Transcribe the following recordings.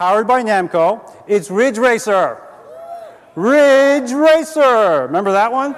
powered by Namco. It's Ridge Racer. Ridge Racer. Remember that one?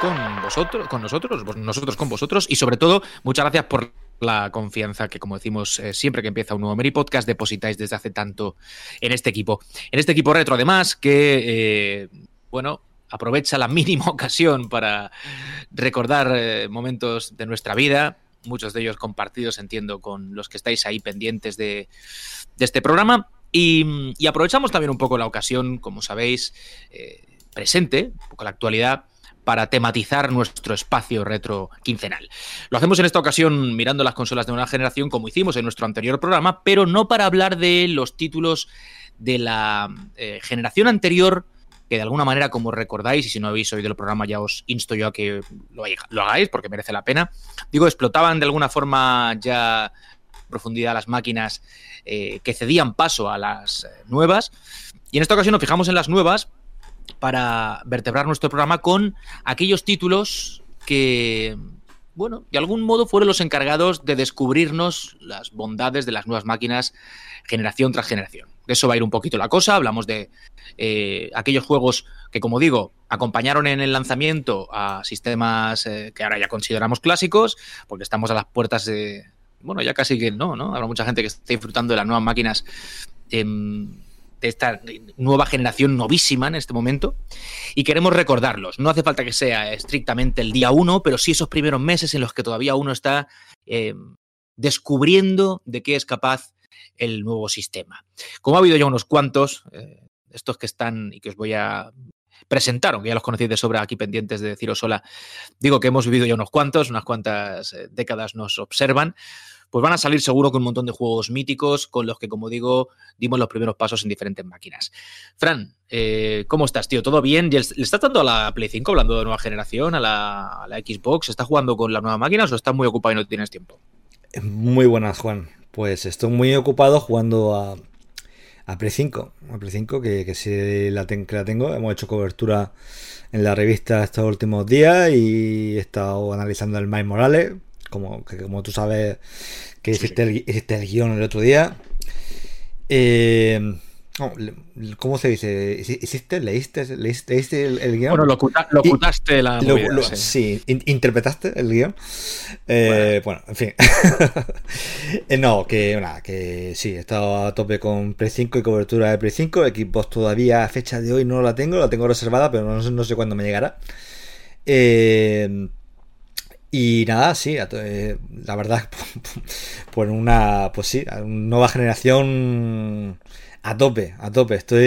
con vosotros, con nosotros, nosotros con vosotros y sobre todo muchas gracias por la confianza que como decimos eh, siempre que empieza un nuevo Meri Podcast depositáis desde hace tanto en este equipo. En este equipo retro además que eh, bueno, aprovecha la mínima ocasión para recordar eh, momentos de nuestra vida, muchos de ellos compartidos entiendo con los que estáis ahí pendientes de, este programa y, y aprovechamos también un poco la ocasión, como sabéis, presente, un poco la actualidad, para tematizar nuestro espacio retro quincenal. Lo hacemos en esta ocasión mirando las consolas de nueva generación, como hicimos en nuestro anterior programa, pero no para hablar de los títulos de la eh, generación anterior, que de alguna manera, como recordáis, y si no habéis oído el programa, ya os insto yo a que lo, hagáis, porque merece la pena. Digo, explotaban de alguna forma ya profundidad las máquinas eh, que cedían paso a las eh, nuevas. Y en esta ocasión nos fijamos en las nuevas para vertebrar nuestro programa con aquellos títulos que, bueno, de algún modo fueron los encargados de descubrirnos las bondades de las nuevas máquinas generación tras generación. De eso va a ir un poquito la cosa. Hablamos de eh, aquellos juegos que, como digo, acompañaron en el lanzamiento a sistemas eh, que ahora ya consideramos clásicos, porque estamos a las puertas de. Bueno, ya casi que no, ¿no? Habrá mucha gente que está disfrutando de las nuevas máquinas. Esta nueva generación novísima en este momento y queremos recordarlos. No hace falta que sea estrictamente el día uno, pero sí esos primeros meses en los que todavía uno está eh, descubriendo de qué es capaz el nuevo sistema. Como ha habido ya unos cuantos, eh, estos que están y que os voy a presentar, aunque ya los conocéis de sobra aquí pendientes de deciros sola, digo que hemos vivido ya unos cuantos, unas cuantas eh, décadas nos observan, pues van a salir seguro con un montón de juegos míticos con los que, como digo, dimos los primeros pasos en diferentes máquinas. Fran, eh, ¿cómo estás, tío? ¿Todo bien? ¿Le estás dando a la Play 5 hablando de nueva generación, a la, Xbox? ¿Estás jugando con las nuevas máquinas o estás muy ocupado y no tienes tiempo? Muy buenas, Juan. Pues estoy muy ocupado jugando a, Play 5. A Play 5, que, que sí la, que la tengo. Hemos hecho cobertura en la revista estos últimos días y he estado analizando el Miles Morales. Como, que, como tú sabes que hiciste, sí. el, hiciste el guion el otro día. Eh, no, ¿Cómo se dice? ¿Hiciste? ¿Leíste, leíste, leíste el, el, guion? Bueno, lo, oculta, lo ocultaste la lo, movida, lo, sí. sí. In, interpretaste el guion. Eh, bueno. bueno. en fin. Eh, no, que nada, que sí, he estado a tope con Play 5 y cobertura de Play 5. Equipos todavía a fecha de hoy no la tengo, la tengo reservada, pero no, no sé cuándo me llegará. Eh, y nada, sí, la verdad, por una, pues sí, una nueva generación a tope, a tope. Estoy,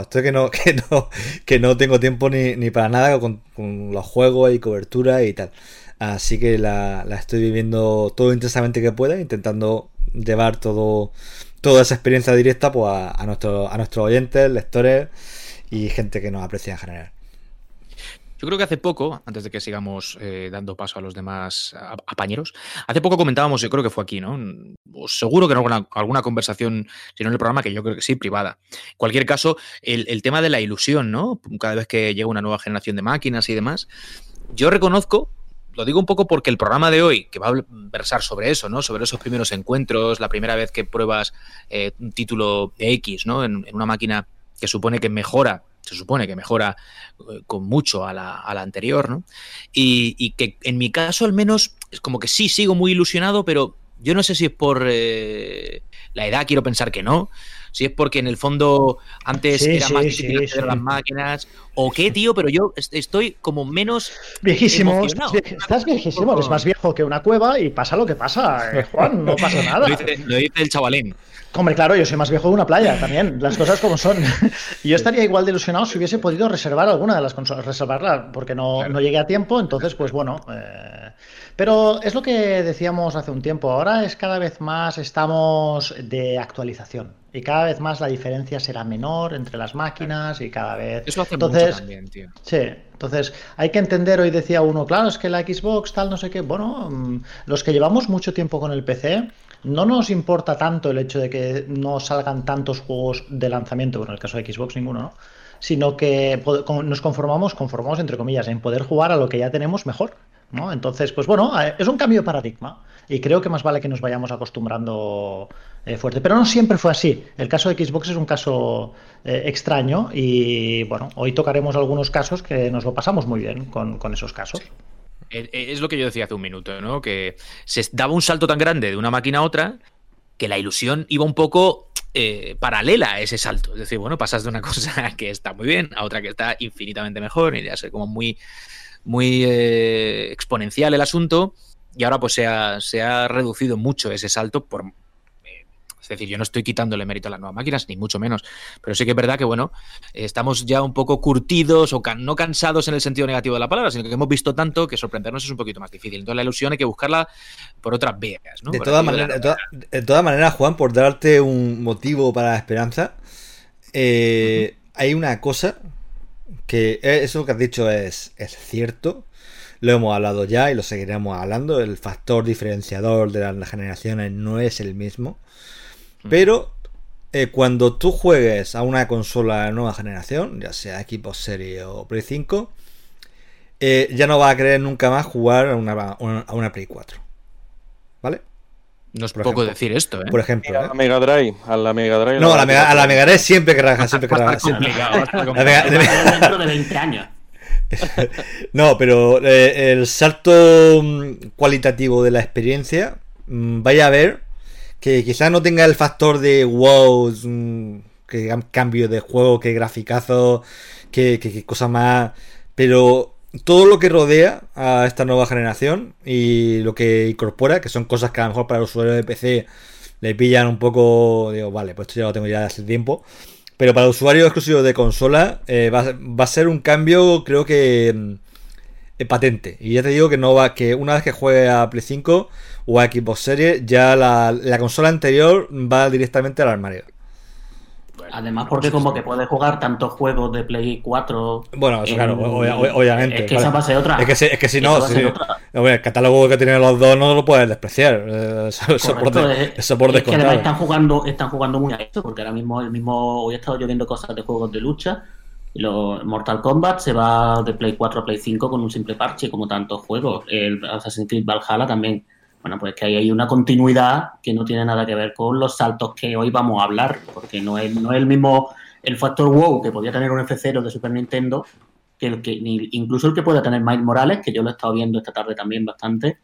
estoy que no, que no, que no tengo tiempo ni, ni para nada con, con, los juegos y cobertura y tal. Así que la, la, estoy viviendo todo intensamente que pueda, intentando llevar todo, toda esa experiencia directa pues, a, a, nuestro, a nuestros oyentes, lectores y gente que nos aprecia en general. Yo creo que hace poco, antes de que sigamos eh, dando paso a los demás apañeros, hace poco comentábamos, yo creo que fue aquí, ¿no? Seguro que en alguna, conversación, si no en el programa, que yo creo que sí, privada. En cualquier caso, el, tema de la ilusión, ¿no? Cada vez que llega una nueva generación de máquinas y demás, yo reconozco, lo digo un poco porque el programa de hoy, que va a versar sobre eso, ¿no? Sobre esos primeros encuentros, la primera vez que pruebas eh, un título X, ¿no? En una máquina que supone que mejora se supone que mejora eh, con mucho a la, a la anterior, ¿no? Y, y, que en mi caso al menos es como que sí, sigo muy ilusionado, pero yo no sé si es por eh, la edad, quiero pensar que no, si es porque en el fondo antes sí, era sí, más difícil sí, acceder a las máquinas, o qué, tío, pero yo estoy como menos. Viejísimo, estás, estás, viejísimo, eres más viejo que una cueva y pasa lo que pasa, eh, Juan, no pasa nada. lo, dice, lo dice el chavalín. Hombre, claro, yo soy más viejo de una playa también, las cosas como son. yo estaría igual de ilusionado si hubiese podido reservar alguna de las consolas, reservarla, porque no, claro. no llegué a tiempo, entonces, pues bueno. Eh... Pero es lo que decíamos hace un tiempo, ahora es cada vez más estamos de actualización. Y cada vez más la diferencia será menor entre las máquinas y cada vez. Eso hace entonces, mucho también, tío. Sí, entonces hay que entender, hoy decía uno, claro, es que la Xbox tal, no sé qué. Bueno, mm, los que llevamos mucho tiempo con el PC, no nos importa tanto el hecho de que no salgan tantos juegos de lanzamiento, bueno, en el caso de Xbox ninguno, ¿no? Sino que nos conformamos, conformamos entre comillas, en poder jugar a lo que ya tenemos mejor. ¿no? Entonces, pues bueno, es un cambio de paradigma y creo que más vale que nos vayamos acostumbrando eh, fuerte. Pero no siempre fue así. El caso de Xbox es un caso eh, extraño y bueno, hoy tocaremos algunos casos que nos lo pasamos muy bien con, esos casos. Eh, es lo que yo decía hace un minuto, ¿no? Que se daba un salto tan grande de una máquina a otra que la ilusión iba un poco paralela a ese salto. Es decir, bueno, pasas de una cosa que está muy bien a otra que está infinitamente mejor y ya sé, como muy muy eh, exponencial el asunto y ahora pues se ha, se ha reducido mucho ese salto por... Eh, es decir, yo no estoy quitándole mérito a las nuevas máquinas, ni mucho menos, pero sí que es verdad que, bueno, estamos ya un poco curtidos o no cansados en el sentido negativo de la palabra, sino que hemos visto tanto que sorprendernos es un poquito más difícil. Entonces la ilusión hay que buscarla por otras vías, De, todas maneras, de, todas maneras, Juan, por darte un motivo para la esperanza, eh, hay una cosa que eso que has dicho es, es cierto. Lo hemos hablado ya y lo seguiremos hablando. El factor diferenciador de las generaciones no es el mismo. Pero eh, cuando tú juegues a una consola de nueva generación, ya sea Equipo Serie o Play 5, eh, ya no vas a querer nunca más jugar a una, a una Play 4. ¿Vale? No es poco decir esto, ¿eh? Por ejemplo. A la ¿eh? Mega Drive. A la Mega Drive. No, a la Mega, a la Mega Drive siempre que raja, siempre que raja. Dentro de 20 años. no, pero eh, el salto mm, cualitativo de la experiencia, mm, vaya a ver que quizás no tenga el factor de wow, que cambio de juego, que graficazo, que, que, que cosa más. Pero todo lo que rodea a esta nueva generación y lo que incorpora, que son cosas que a lo mejor para el usuario de PC le pillan un poco, digo, vale, pues esto ya lo tengo ya hace tiempo. Pero para el usuario exclusivo de consola eh, va, a ser un cambio, creo que mm, patente. Y ya te digo que no va, que una vez que juegue a Play 5 o a Xbox Series, ya la, la consola anterior va directamente al armario. Además, porque como que puedes jugar tantos juegos de Play 4. Bueno, eso, claro, obviamente. Es que esa va a ser otra. Es que, es que si no, el catálogo que tienen los dos no lo puedes despreciar. Eh, eso, por, eso por es que además están jugando, están jugando muy a esto, porque ahora mismo, el mismo hoy he estado yo viendo cosas de juegos de lucha. Lo, Mortal Kombat se va de Play 4 a Play 5 con un simple parche, como tantos juegos. El Assassin's Creed Valhalla también bueno, pues que hay una continuidad que no tiene nada que ver con los saltos que hoy vamos a hablar, porque no es, no es el mismo el factor wow que podía tener un F0 de Super Nintendo, que el que incluso el que puede tener Miles Morales, que yo lo he estado viendo esta tarde también bastante.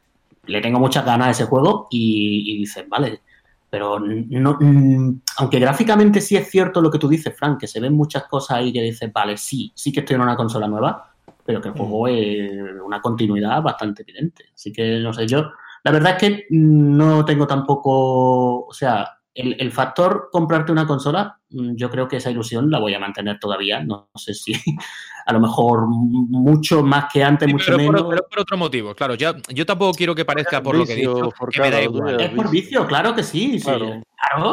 Le tengo muchas ganas a ese juego y, y dices, vale, pero no, mm, aunque gráficamente sí es cierto lo que tú dices, Frank, que se ven muchas cosas ahí que dices, vale, sí, sí que estoy en una consola nueva, pero que el juego mm. es una continuidad bastante evidente. Así que, no sé, yo la verdad es que no tengo tampoco, o sea, el, factor comprarte una consola, mm, yo creo que esa ilusión la voy a mantener todavía. No, sé si a lo mejor mucho más que antes, mucho menos. Por, pero por otro motivo, claro. yo tampoco quiero que parezca por lo que digo que me da igual. Es por vicio, claro que sí. Claro.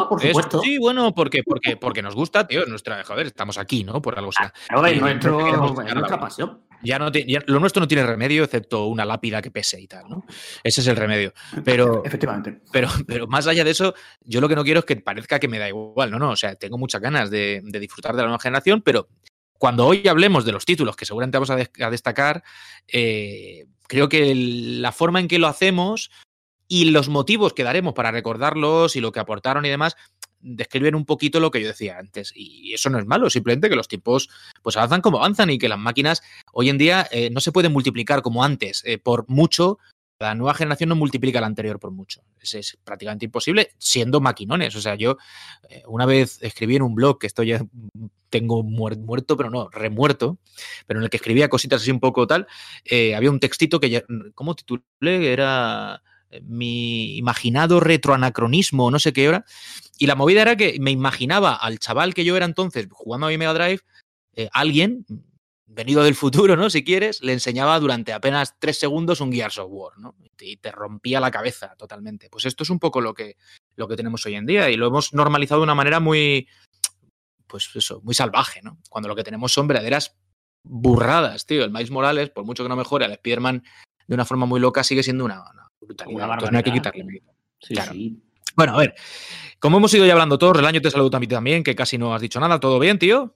por supuesto. sí, bueno, porque, porque, porque nos gusta, tío. Nuestra, joder, estamos aquí, ¿no? Por algo sea. Claro, es nuestra pasión. Ya no lo nuestro no tiene remedio excepto una lápida que pese y tal, ¿no? Ese es el remedio. Pero, Efectivamente. Pero, pero más allá de eso, yo lo que no quiero es que parezca que me da igual, ¿no? No, o sea, tengo muchas ganas de, disfrutar de la nueva generación, pero cuando hoy hablemos de los títulos que seguramente vamos a, destacar, eh, creo que la forma en que lo hacemos y los motivos que daremos para recordarlos y lo que aportaron y demás, describen un poquito lo que yo decía antes. Y eso no es malo, simplemente que los tiempos pues avanzan como avanzan y que las máquinas hoy en día eh, no se pueden multiplicar como antes eh, por mucho. La nueva generación no multiplica la anterior por mucho. Es, es prácticamente imposible siendo maquinones. O sea, yo eh, una vez escribí en un blog que estoy ya tengo muerto, pero no, remuerto, pero en el que escribía cositas así un poco tal, había un textito que ya, ¿cómo titulé? Era mi imaginado retroanacronismo, no sé qué era. Y la movida era que me imaginaba al chaval que yo era entonces jugando a mi Mega Drive, eh, alguien, venido del futuro, ¿no? Si quieres, le enseñaba durante apenas tres segundos un Gears of War, ¿no? Y te rompía la cabeza totalmente. Pues esto es un poco lo que, lo que tenemos hoy en día y lo hemos normalizado de una manera muy, pues eso, muy salvaje, ¿no? Cuando lo que tenemos son verdaderas burradas, tío. El Miles Morales, por mucho que no mejore, al Spider-Man de una forma muy loca, sigue siendo una, una brutalidad. Una Entonces no hay que quitarle mérito. Sí, Claro. sí. Bueno, a ver, como hemos ido ya hablando todos, Relaño te saludo también, también, que casi no has dicho nada. ¿Todo bien, tío?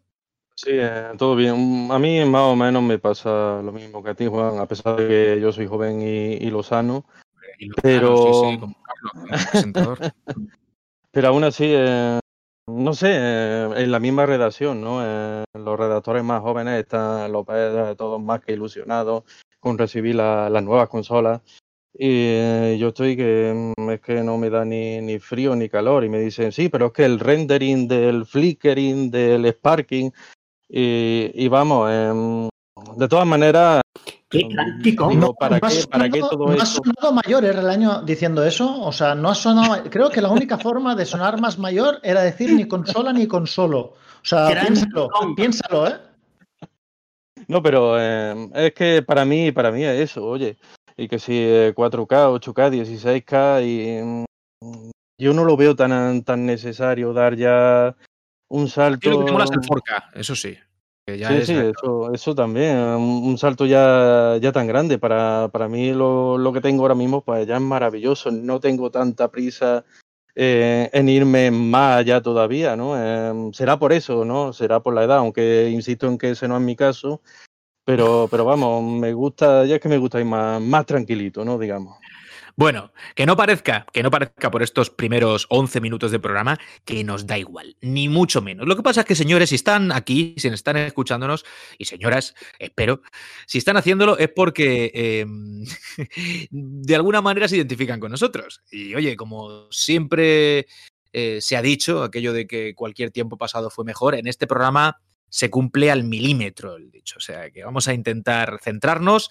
Sí, eh, todo bien. A mí más o menos me pasa lo mismo que a ti, Juan, a pesar de que yo soy joven y, y lozano. Y lo- Pero- claro, sí, sí, como Carlos, como presentador. Pero aún así, eh, no sé, eh, en la misma redacción, ¿no? Eh, los redactores más jóvenes están López, eh, todos más que ilusionados con recibir la- las nuevas consolas. Y eh, yo estoy que mm, es que no me da ni, ni frío ni calor. Y me dicen, sí, pero es que el rendering del flickering, del sparking. Y, y vamos, em, de todas maneras, Qué práctico. Digo, No, ¿para no qué- para qué sonado- todo no ha sonado mayor ¿eh, el año diciendo eso. O sea, no ha sonado. Creo que la única forma de sonar más mayor era decir ni consola ni consolo. O sea, piénsalo, piénsalo, ¿eh? No, pero eh, es que para mí, para mí es eso, oye. Y que si eh, 4K, 8K, 16K, y mm, yo no lo veo tan, tan necesario dar ya un salto. lo que mola es el 4K, eso sí. que ya Sí, es sí, retro. eso, eso también, un, un salto ya, ya tan grande. Para, para mí lo, lo que tengo ahora mismo pues ya es maravilloso. No tengo tanta prisa eh, en irme más allá todavía, ¿no? Eh, será por eso, ¿no? Será por la edad, aunque insisto en que ese no es mi caso. Pero, pero vamos, me gusta, ya es que me gusta ir más, más tranquilito, ¿no? Digamos. Bueno, que no parezca, que no parezca por estos primeros 11 minutos de programa que nos da igual, ni mucho menos. Lo que pasa es que, señores, si están aquí, si están escuchándonos, y señoras, espero, si están haciéndolo es porque eh, de alguna manera se identifican con nosotros. Y oye, como siempre eh, se ha dicho, aquello de que cualquier tiempo pasado fue mejor, en este programa se cumple al milímetro el dicho. O sea, que vamos a intentar centrarnos,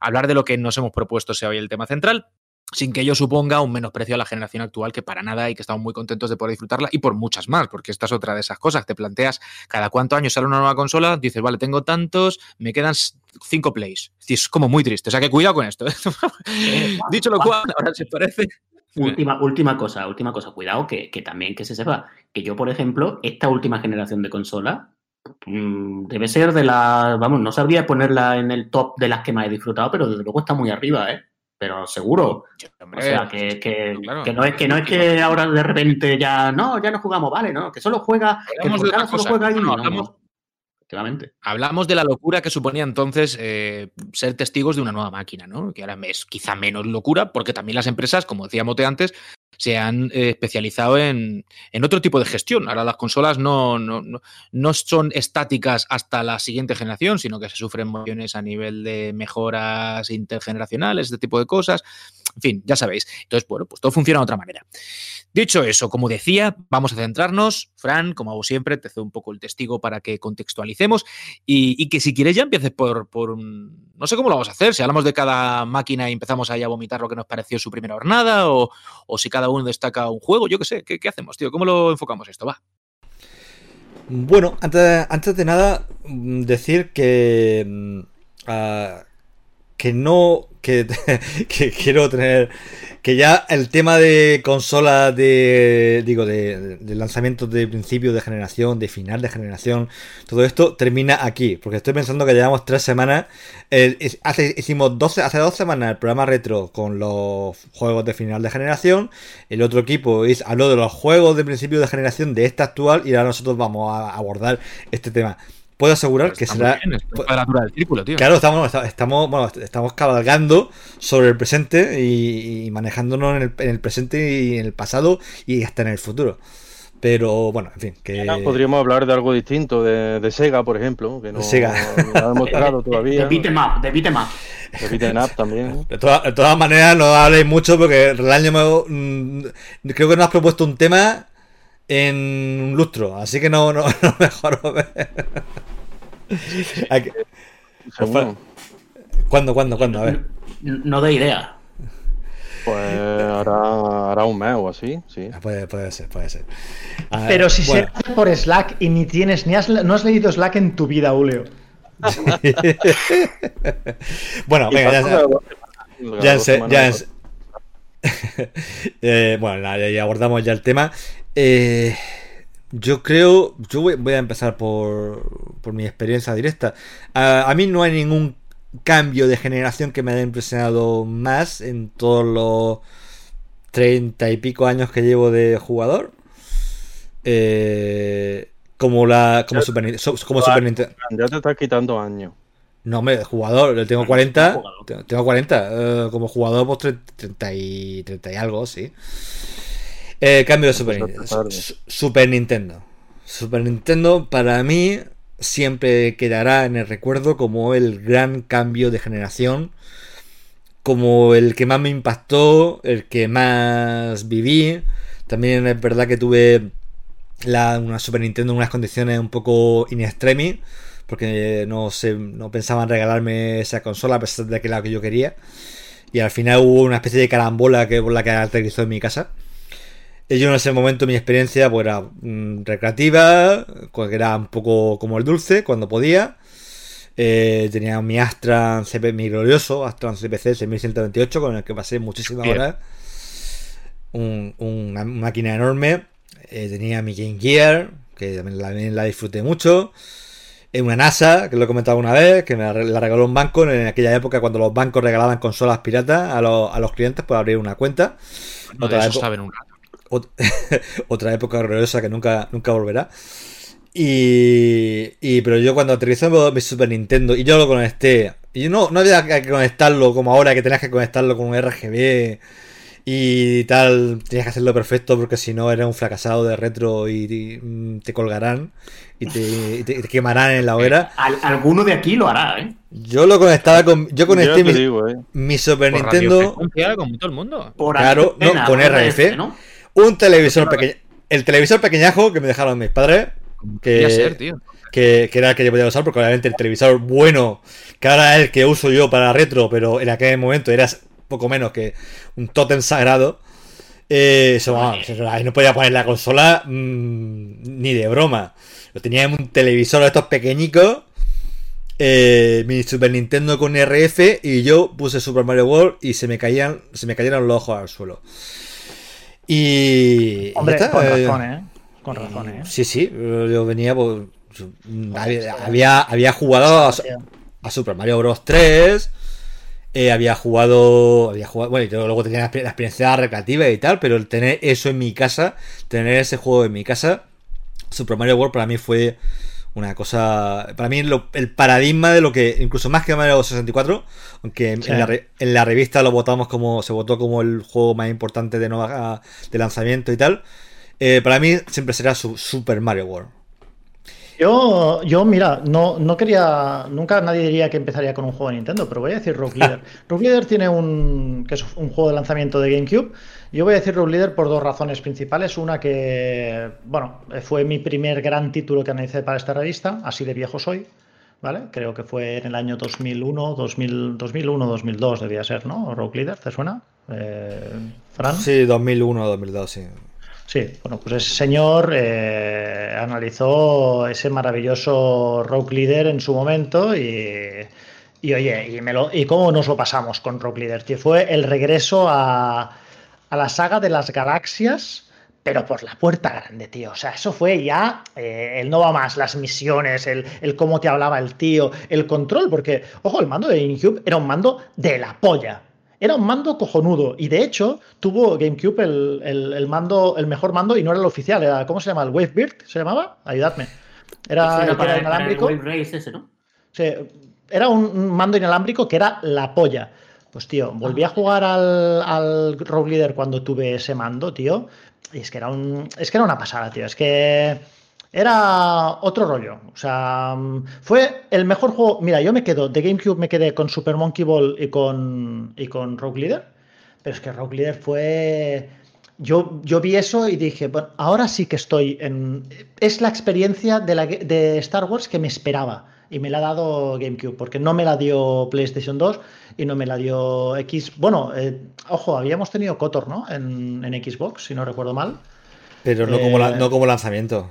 hablar de lo que nos hemos propuesto sea hoy el tema central, sin que ello suponga un menosprecio a la generación actual, que para nada y que estamos muy contentos de poder disfrutarla y por muchas más, porque esta es otra de esas cosas. Te planteas cada cuánto años sale una nueva consola, dices, vale, tengo tantos, me quedan cinco plays. Es como muy triste, o sea que cuidado con esto. ¿eh? Dicho lo cual, ahora si os parece. Última, última cosa, última cosa. Cuidado que, que también que se sepa que yo, por ejemplo, esta última generación de consola debe ser de la. Vamos, no sabría ponerla en el top de las que más he disfrutado, pero desde luego está muy arriba, ¿eh? Pero seguro. O sea, que, que, claro. que no es que no es que ahora de repente ya no, ya no jugamos, vale, no, que solo juega, que solo cosa. juega ahí. No, No, hablamos- no. Efectivamente. Hablamos de la locura que suponía entonces eh, ser testigos de una nueva máquina, ¿no? Que ahora es quizá menos locura, porque también las empresas, como decía Mote antes, se han eh, especializado en, en otro tipo de gestión. Ahora las consolas no, no, no, no son estáticas hasta la siguiente generación, sino que se sufren mociones a nivel de mejoras intergeneracionales, este tipo de cosas. En fin, ya sabéis. Entonces, bueno, pues todo funciona de otra manera. Dicho eso, como decía, vamos a centrarnos. Fran, como hago siempre, te cedo un poco el testigo para que contextualicemos y, que si quieres ya empieces por, No sé cómo lo vamos a hacer, si hablamos de cada máquina y empezamos ahí a vomitar lo que nos pareció su primera jornada o, si cada uno destaca un juego, yo qué sé, ¿qué, hacemos, tío? ¿Cómo lo enfocamos esto? Va. Bueno, antes, antes de nada, mm, decir que. mm, que no. Que, quiero tener. Que ya el tema de consolas de. Digo, de, de lanzamientos de principio de generación, de final de generación, todo esto termina aquí. Porque estoy pensando que llevamos tres semanas. eh, hace, hicimos 12, hace dos semanas el programa retro con los juegos de final de generación. El otro equipo es, habló de los juegos de principio de generación de esta actual. Y ahora nosotros vamos a abordar este tema. Puedo asegurar que será. bien, es la cuadratura del círculo, tío. Claro, estamos, estamos, bueno, estamos cabalgando sobre el presente y, y manejándonos en el, en el presente y en el pasado y hasta en el futuro. Pero bueno, en fin, que Podríamos hablar de algo distinto, de, de Sega, por ejemplo, que no, De Sega. no hemos tocado todavía. De beat'em de beat'em up. De beat'em up también. de, todas- de todas maneras no habléis mucho porque el año me- creo que nos has propuesto un tema en un lustro, así que no, no, no mejor ¿Cuándo, cuándo, cuándo? A ver. No, no de idea. Pues hará, hará un mes o así, sí. Ah, Puede, puede ser, puede ser. Pero si bueno. se hace por Slack y ni tienes, ni has, no has leído Slack en tu vida, Julio. bueno, Y venga, ya, ya, ya en- después. Eh, bueno, nada, ya, ya abordamos ya el tema. Eh, yo creo, yo voy, voy a empezar por, por mi experiencia directa. A, a mí no hay ningún cambio de generación que me haya impresionado más en todos los treinta y pico años que llevo de jugador. Eh, como la como Super, como Super Nintendo. Ya te estás quitando años. No, hombre, jugador, tengo 40. jugador. Tengo tengo 40. eh, como jugador, pues tre- 30 y, 30 y algo, sí. Eh, cambio de Super, Super Nintendo. Super Nintendo, para mí, siempre quedará en el recuerdo como el gran cambio de generación. Como el que más me impactó, el que más viví. También es verdad que tuve la, una Super Nintendo en unas condiciones un poco in extremis porque no se, no pensaban regalarme esa consola a pesar de que era la que yo quería. Y al final hubo una especie de carambola que por la que aterrizó en mi casa. Yo en ese momento mi experiencia pues, era mm, recreativa, era un poco como el dulce cuando podía. Eh, tenía mi Astra CP, mi glorioso Astra CPC 6128 con el que pasé muchísimas Bien. horas. Un- una máquina enorme. Eh, tenía mi Game Gear, que también la, también la disfruté mucho. Eh, una NASA, que lo he comentado una vez, que me la re- la regaló un banco en aquella época cuando los bancos regalaban consolas piratas a los, a los clientes por abrir una cuenta. No, de eso saben un rato. Ot- otra época horrorosa que nunca, nunca volverá. Y, y- pero yo cuando aterrizó mi Super Nintendo y yo lo conecté, y no, no había que conectarlo como ahora que tenías que conectarlo con un RGB y tal, tenías que hacerlo perfecto porque si no eres un fracasado de retro y, y, mm, te colgarán y te, y te- y te quemarán en la hoguera. Al- alguno de aquí lo hará, ¿eh? Yo lo conectaba con, yo Yo conecté te mi, digo, eh. mi Super Por Nintendo. radiofrecuencia, como todo el mundo. Por Claro, no, con RF, ¿no? Un televisor pequeño. El televisor pequeñajo que me dejaron mis padres. Que, ser, tío. que, que era el que yo podía usar, porque obviamente el televisor bueno, que ahora es el que uso yo para retro, pero en aquel momento era poco menos que un tótem sagrado. Eh, eso, vamos, ahí no podía poner la consola mm, ni de broma. Lo tenía en un televisor de estos pequeñicos. eh, mi Super Nintendo con RF y yo puse Super Mario World y se me caían se me cayeron los ojos al suelo. Y. Hombre, está, con eh, razón, ¿eh? Con razón, ¿eh? Sí, sí, yo venía pues, había, había, había jugado a, a Super Mario Bros 3, eh, había jugado, había jugado, bueno, y yo luego tenía la la experiencia recreativa y tal, pero el tener eso en mi casa, tener ese juego en mi casa, Super Mario World para mí fue una cosa, para mí lo- el paradigma de lo que, incluso más que Mario 64, aunque en, Sí. en la, re- en la revista lo votamos como, se votó como el juego más importante de, nueva, de lanzamiento y tal, eh, para mí siempre será su Super Mario World. Yo, yo, mira, no, no quería, nunca nadie diría que empezaría con un juego de Nintendo, pero voy a decir Rogue Leader. Rogue Leader tiene un, que es un juego de lanzamiento de GameCube. Yo voy a decir Rogue Leader por dos razones principales. Una que, bueno, fue mi primer gran título que analicé para esta revista, así de viejo soy, ¿vale? Creo que fue en el año 2001, 2000, 2001, 2002 debía ser, ¿no? Rogue Leader, ¿te suena? Eh, Fran. Sí, 2001 2002, sí. Sí, bueno, pues ese señor eh, analizó ese maravilloso Rogue Leader en su momento y, y oye, y, y cómo nos lo pasamos con Rogue Leader, que fue el regreso a, a la saga de las galaxias, pero por la puerta grande, tío. O sea, eso fue ya eh, el no va más, las misiones, el, el cómo te hablaba el tío, el control, porque, ojo, el mando de GameCube era un mando de la polla. Era un mando cojonudo y de hecho tuvo GameCube el, el- el mando, el mejor mando y no era el oficial, era, ¿cómo se llama? ¿El Wavebird? ¿Se llamaba? Ayudadme. Era, el que era el inalámbrico. Wave Race ese, ¿no? Sí, era un un mando inalámbrico que era la polla. Pues tío, volví a jugar al, al Rogue Leader cuando tuve ese mando, tío. Y es que era un. Es que era una pasada, tío. Es que era otro rollo. O sea, mm, fue el mejor juego. Mira, yo me quedo, de GameCube me quedé con Super Monkey Ball y con, y con Rogue Leader. Pero es que Rogue Leader fue. Yo, yo vi eso y dije, bueno, ahora sí que estoy en. Es la experiencia de, la, de Star Wars que me esperaba. Y me la ha dado GameCube, porque no me la dio PlayStation 2 y no me la dio X. Bueno, eh, ojo, habíamos tenido Kotor, ¿no? En, en Xbox, si no recuerdo mal. Pero no, Eh, como, la- no como lanzamiento.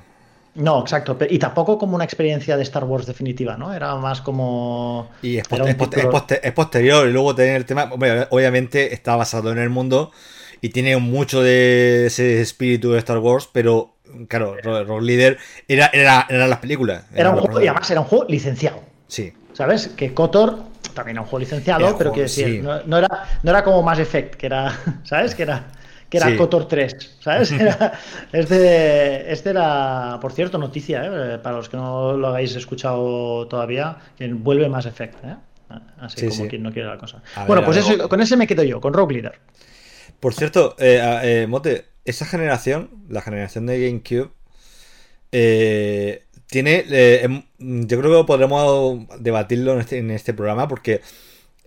No, exacto. Y tampoco como una experiencia de Star Wars definitiva, ¿no? Era más como. Y es, poster- es poster- título- es poster- es posterior, y luego tener el tema. obviamente está basado en el mundo y tiene mucho de ese espíritu de Star Wars, pero claro, Rock Leader era, era, eran las películas. Era un juego, y además era un juego licenciado. Sí. ¿Sabes? Que Kotor también era un juego licenciado, Era pero juego, quiero decir, sí. no, no era, no era como Mass Effect, que era, ¿sabes? Que era, que era Sí. Kotor 3, ¿sabes? Era- este, este era, por cierto, noticia, ¿eh? para los que no lo habéis escuchado todavía, que vuelve Mass Effect, ¿eh? Así Sí, como sí. quien no quiere la cosa. A bueno, ver, pues eso, con ese me quedo yo, con Rogue Leader. Por cierto, eh, eh, Mote, esa generación, la generación de GameCube, eh, tiene. eh, em- yo creo que podremos debatirlo en este, en este programa porque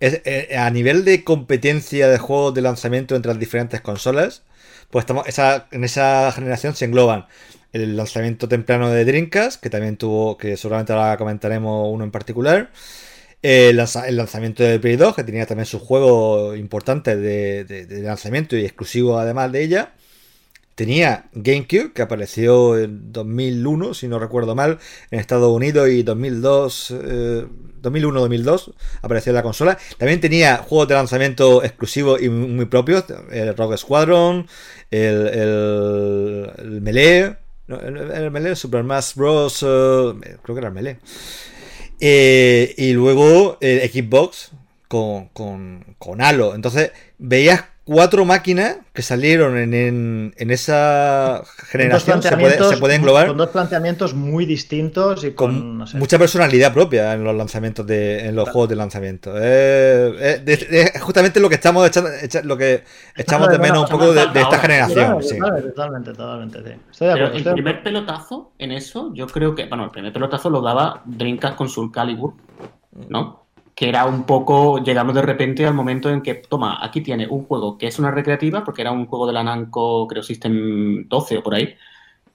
eh, a nivel de competencia de juegos de lanzamiento entre las diferentes consolas, pues estamos, esa, en esa generación se engloban el lanzamiento temprano de Dreamcast, que también tuvo, que seguramente ahora comentaremos uno en particular. El, lanza- el lanzamiento de Play 2, que tenía también su juego importante de- de lanzamiento y exclusivo además de ella. Tenía GameCube, que apareció en 2001, si no recuerdo mal, en Estados Unidos y 2002, eh, 2001-2002 apareció en la consola. También tenía juegos de lanzamiento exclusivos y muy, propios, el Rogue Squadron, el, el, el Melee, no, el, el Melee, Super Smash Bros. eh, creo que era el Melee. Eh, y luego el Xbox con, con, con Halo. Entonces veías cuatro máquinas que salieron en, en, en esa generación. Se puede, se puede englobar Con dos planteamientos muy distintos y con, con no sé. mucha personalidad propia en los lanzamientos de en los juegos de lanzamiento Eh, eh, es justamente lo que estamos echando, echa- lo que echamos de menos un poco de, de esta generación sí. Totalmente, totalmente, totalmente, sí. Estoy de Pero acuerdo. el estoy primer pelotazo en eso, yo creo que, bueno, el primer pelotazo lo daba Dreamcast con Soul Calibur, ¿no? Que era un poco, llegamos de repente al momento en que, toma, aquí tiene un juego que es una recreativa, porque era un juego de la Namco, creo, System 12 o por ahí,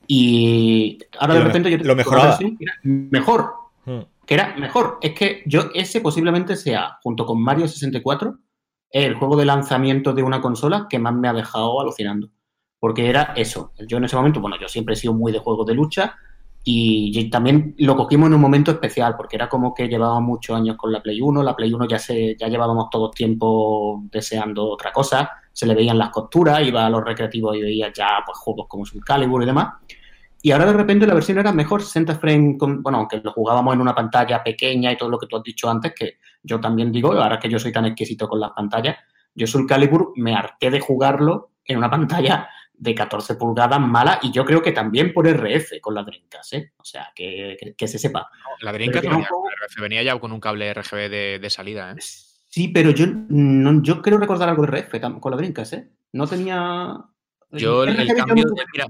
y ahora Y de repente me- yo lo mejoraba. que era mejor, Mm. que era mejor. Es que yo, ese posiblemente sea, junto con Mario 64, el juego de lanzamiento de una consola que más me ha dejado alucinando. Porque era eso. Yo en ese momento, bueno, yo siempre he sido muy de juegos de lucha y también lo cogimos en un momento especial, porque era como que llevaba muchos años con la Play 1, la Play 1 ya se, ya llevábamos todo tiempo deseando otra cosa, se le veían las costuras, iba a los recreativos y veía ya pues juegos como Soul Calibur y demás. Y ahora de repente la versión era mejor, 60 frames, con, bueno, aunque lo jugábamos en una pantalla pequeña y todo lo que tú has dicho antes, que yo también digo, ahora que yo soy tan exquisito con las pantallas, yo Soul Calibur me harté de jugarlo en una pantalla de 14 pulgadas mala y yo creo que también por RF con la Dreamcast, ¿eh? O sea, que, que- que se sepa. La Dreamcast venía, RF, venía ya con un cable RGB de, de salida, ¿eh? Sí, pero yo no, yo creo recordar algo de RF con la Dreamcast, ¿eh? No tenía... Yo el, el cambio de, mira,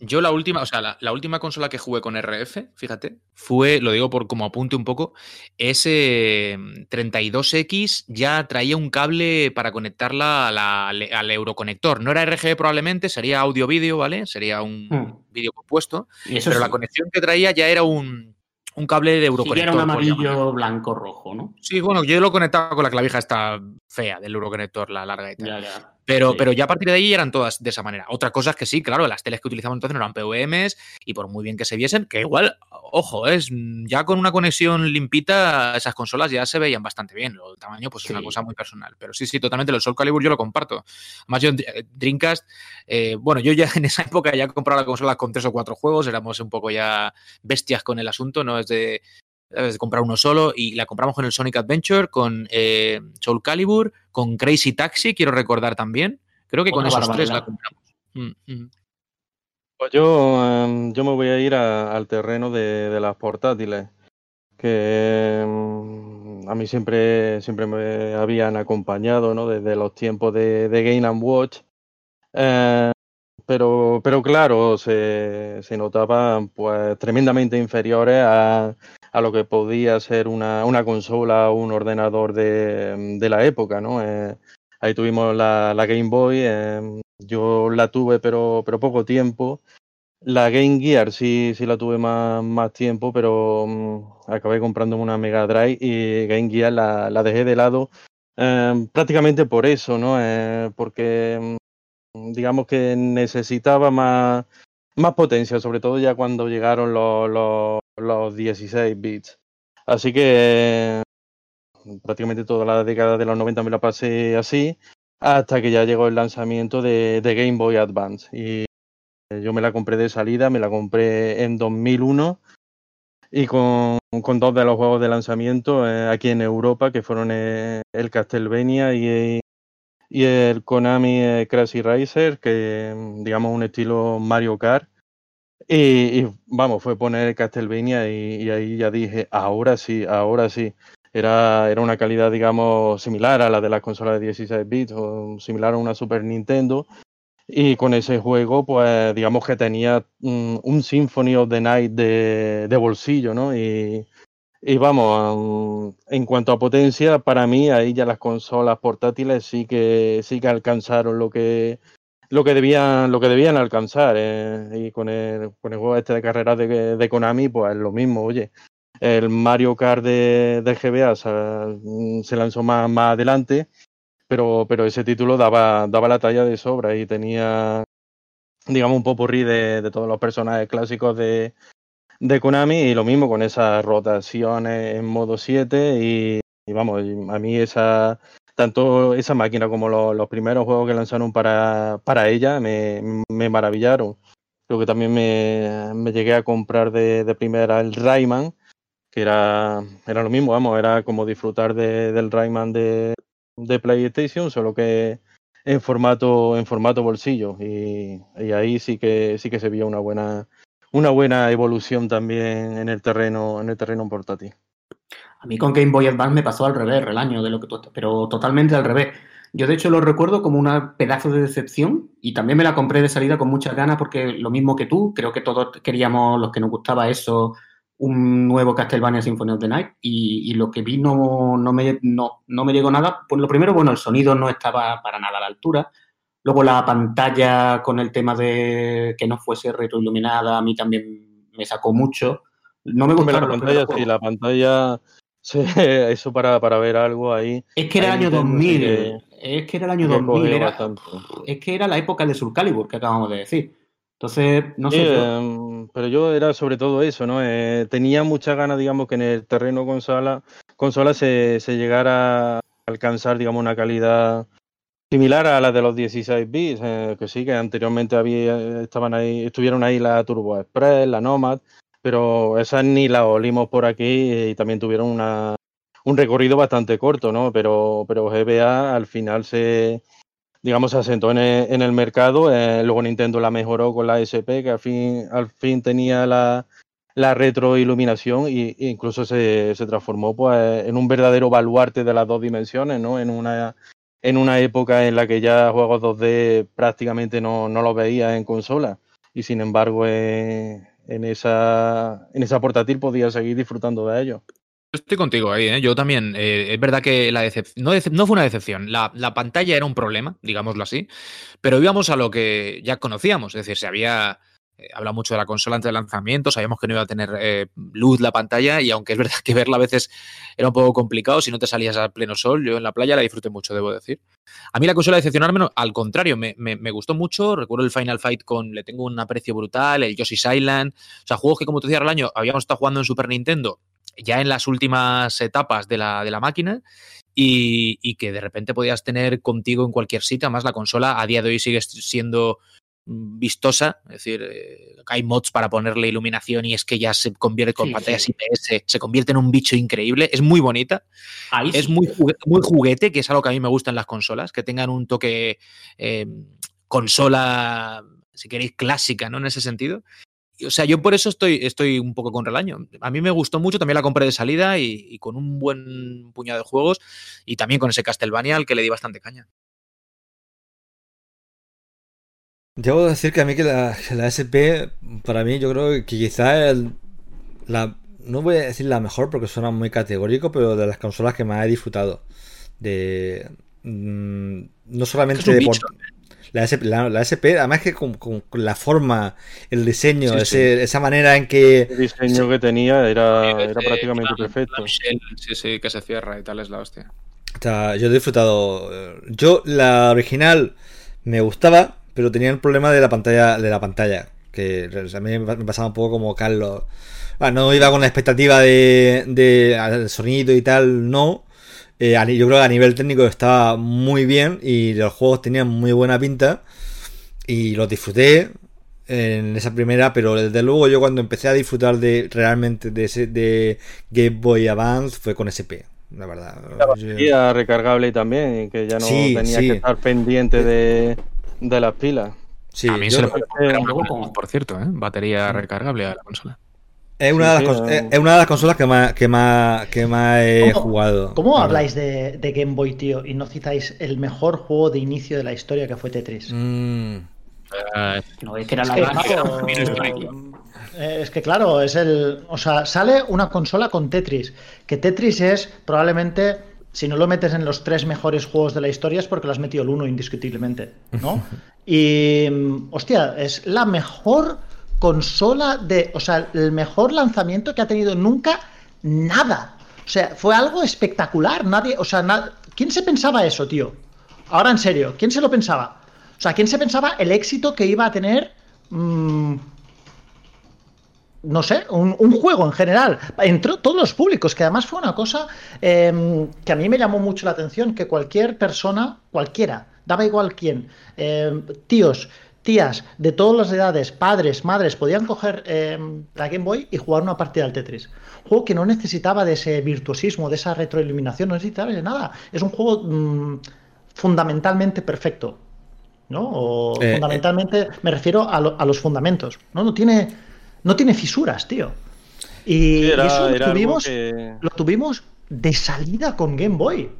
yo la última, o sea, la, la última consola que jugué con RF, fíjate, fue, lo digo por como apunte un poco, ese 32X ya traía un cable para conectarla a la- al, Euroconector. No era RGB probablemente, sería audio-vídeo, ¿vale? Sería un Hmm. vídeo compuesto, pero sí. la conexión que traía ya era un, un cable de Sí, Euroconector. era un amarillo, blanco, rojo, ¿no? Sí, bueno, yo lo conectaba con la clavija esta fea del Euroconector, la larga y tal. Ya, ya. Pero, Sí. pero ya a partir de ahí eran todas de esa manera. Otra cosa es que sí, claro, las teles que utilizaban entonces no eran PVMs y por muy bien que se viesen, que igual, ojo, es ya con una conexión limpita, esas consolas ya se veían bastante bien. El tamaño, pues es una cosa muy personal. Pero sí, sí, totalmente. El Soul Calibur yo lo comparto. Además, yo Dr- Dreamcast, eh, bueno, yo ya en esa época ya compraba la consola con tres o cuatro juegos, éramos un poco ya bestias con el asunto, no es de, de comprar uno solo y la compramos con el Sonic Adventure, con eh, Soul Calibur, con Crazy Taxi, quiero recordar también. Creo que con esos tres la compramos. Mm, mm. Pues yo, em, yo me voy a ir a- al terreno de, de las portátiles, que em, a mí siempre, siempre me habían acompañado, ¿no? Desde los tiempos de, de Game and Watch. Eh, pero, pero claro, se, se notaban pues tremendamente inferiores a, a lo que podía ser una, una consola o un ordenador de, de la época, ¿no? Eh, ahí tuvimos la, la Game Boy, em, yo la tuve pero, pero poco tiempo. La Game Gear sí, sí la tuve más, más tiempo, pero mm, acabé comprándome una Mega Drive y Game Gear la, la dejé de lado eh, prácticamente por eso, ¿no? Eh, porque mm, digamos que necesitaba más, más potencia, sobre todo ya cuando llegaron los, los, los 16 bits. Así que prácticamente toda la década de los 90 me la pasé así, hasta que ya llegó el lanzamiento de, de Game Boy Advance. Y yo me la compré de salida, me la compré en 2001 y con, con dos de los juegos de lanzamiento eh, aquí en Europa, que fueron eh, el Castlevania y, y el Konami eh, Crazy Racer, que digamos un estilo Mario Kart. Y, vamos, fue poner Castlevania y, ahí ya dije, ahora sí, ahora sí. Era, era una calidad, digamos, similar a la de las consolas de 16 bits o similar a una Super Nintendo. Y con ese juego, pues digamos que tenía un, un Symphony of the Night de, de bolsillo, ¿no? Y, y vamos, en cuanto a potencia, para mí ahí ya las consolas portátiles sí que sí que alcanzaron lo que lo que debían lo que debían alcanzar eh, y con el, con el juego este de carreras de, de, Konami pues lo mismo oye. El Mario Kart de, de GBA se, se, lanzó más, más adelante pero pero ese título daba daba la talla de sobra y tenía digamos un popurrí de, de todos los personajes clásicos de, de Konami y lo mismo con esas rotaciones en modo 7 y, vamos, a mí esa tanto esa máquina como lo, los primeros juegos que lanzaron para, para ella me, me maravillaron. Creo que también me, me llegué a comprar de, de, primera el Rayman, que era, era lo mismo, vamos, era como disfrutar de, del Rayman de, de PlayStation, solo que en formato, en formato bolsillo. Y, y ahí sí que sí que se veía una buena, una buena evolución también en el terreno, en el terreno portátil. A mí con Game Boy Advance me pasó al revés el año de lo que tú, pero totalmente al revés. Yo de hecho lo recuerdo como un pedazo de decepción y también me la compré de salida con muchas ganas porque lo mismo que tú, creo que todos queríamos, los que nos gustaba eso, un nuevo Castlevania Symphony of the Night y, y lo que vi no, no, me, no, no me llegó nada. Pues lo primero, bueno, el sonido no estaba para nada a la altura. Luego la pantalla con el tema de que no fuese retroiluminada a mí también me sacó mucho. No me gustaron la pantalla, sí, la pantalla, sí, eso para, para ver algo ahí. Es que era el año 2000, que, es que era el año 2000, era, es que era la época de Soul Calibur que acabamos de decir. Entonces, no sé. Eh, pero yo era sobre todo eso, ¿no? Eh, tenía muchas ganas, digamos, que en el terreno consola, consola se, se llegara a alcanzar, digamos, una calidad similar a la de los 16 bits, eh, que sí, que anteriormente había, estaban ahí, estuvieron ahí la Turbo Express, la Nomad, pero esas ni la olimos por aquí y también tuvieron una, un recorrido bastante corto, ¿no? Pero, pero GBA al final se, digamos, se asentó en el, en el mercado, eh, luego Nintendo la mejoró con la SP, que al fin, al fin tenía la, la retroiluminación e incluso se, se transformó pues, en un verdadero baluarte de las dos dimensiones, ¿no? En una en una época en la que ya juegos 2D prácticamente no, no los veía en consola y sin embargo eh, en, esa, en esa portátil podía seguir disfrutando de ello. Estoy contigo ahí, ¿eh? yo también. Eh, es verdad que la no, no, fue una decepción, la, la, pantalla era un problema, digámoslo así, pero íbamos a lo que ya conocíamos, es decir, se había eh, habla mucho de la consola antes del lanzamiento, sabíamos que no iba a tener eh, luz la pantalla y aunque es verdad que verla a veces era un poco complicado si no te salías a pleno sol, yo en la playa la disfruté mucho, debo decir. A mí la consola decepcionarme, al contrario, me, me, gustó mucho, recuerdo el Final Fight con, le tengo un aprecio brutal, el Yoshi's Island, o sea, juegos que como te decía al año habíamos estado jugando en Super Nintendo ya en las últimas etapas de la, de la máquina y, y, que de repente podías tener contigo en cualquier sitio. Además, la consola a día de hoy sigue siendo vistosa, es decir, eh, hay mods para ponerle iluminación y es que ya se convierte con sí, pantallas sí. IPS, se convierte en un bicho increíble, es muy bonita, Ahí es sí. muy, juguete, muy juguete, que es algo que a mí me gusta en las consolas, que tengan un toque eh, consola, si queréis, clásica, ¿no? En ese sentido. O sea, yo por eso estoy, estoy un poco con relaño. A mí me gustó mucho, también la compré de salida y, y con un buen puñado de juegos y también con ese Castlevania al que le di bastante caña. Debo decir que a mí que la, la SP, para mí yo creo que quizá el, la, no voy a decir la mejor porque suena muy categórico, pero de las consolas que más he disfrutado. De mmm, no solamente de por, la, SP, la, la, SP, además que con, con, la forma, el diseño, sí, ese, sí. esa manera en que el diseño sí. que tenía era, era prácticamente la, perfecto. sí, sí, que se cierra y tal es la hostia. O sea, yo he disfrutado. Yo la original me gustaba, pero tenía el problema de la pantalla, de la pantalla, que a mí me pasaba un poco como Carlos. Ah, no iba con la expectativa de, de sonido y tal, no. Eh, yo creo que a nivel técnico estaba muy bien y los juegos tenían muy buena pinta y los disfruté en esa primera, pero desde luego yo cuando empecé a disfrutar de realmente de, ese, de Game Boy Advance fue con SP, la verdad. La batería recargable también, que ya no tenía que estar pendiente de, de las pilas. Sí, a mí se le puede por cierto, ¿eh? batería recargable a la consola. Es una, de las es una de las consolas que más, que más, que más he jugado. ¿Cómo habláis de, de, Game Boy, tío? Y no citáis el mejor juego de inicio de la historia que fue Tetris. Mm. no, es que era la eh, es que claro, es el. O sea, sale una consola con Tetris. Que Tetris es probablemente. Si no lo metes en los tres mejores juegos de la historia es porque lo has metido el uno indiscutiblemente, ¿no? y. Hostia, es la mejor consola de, o sea, el mejor lanzamiento que ha tenido nunca nada. O sea, fue algo espectacular. Nadie, o sea, ¿quién se pensaba eso, tío? Ahora en serio, ¿quién se lo pensaba? O sea, ¿quién se pensaba el éxito que iba a tener? Mm, no sé, un, juego en general, entró todos los públicos, que además fue una cosa em, que a mí me llamó mucho la atención, que cualquier persona, cualquiera, daba igual quién, em, tíos, tías de todas las edades, padres, madres, podían coger eh, la Game Boy y jugar una partida al Tetris. juego que no necesitaba de ese virtuosismo, de esa retroiluminación, no necesitaba de nada. Es un juego mm, fundamentalmente perfecto. ¿No? O eh, fundamentalmente, me refiero a, los fundamentos. ¿no? No, tiene, no tiene fisuras, tío. Y, eso tuvimos, lo tuvimos de salida con Game Boy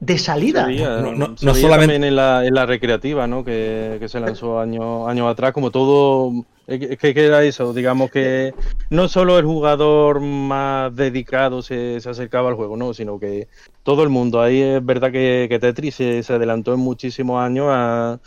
de salida. no, solamente también en la, en la recreativa, ¿no? Que, se lanzó años año atrás, como todo. Es que, era eso, digamos que no solo el jugador más dedicado se, acercaba al juego, no, sino que todo el mundo. Ahí es verdad que, Tetris se, adelantó en muchísimos años a,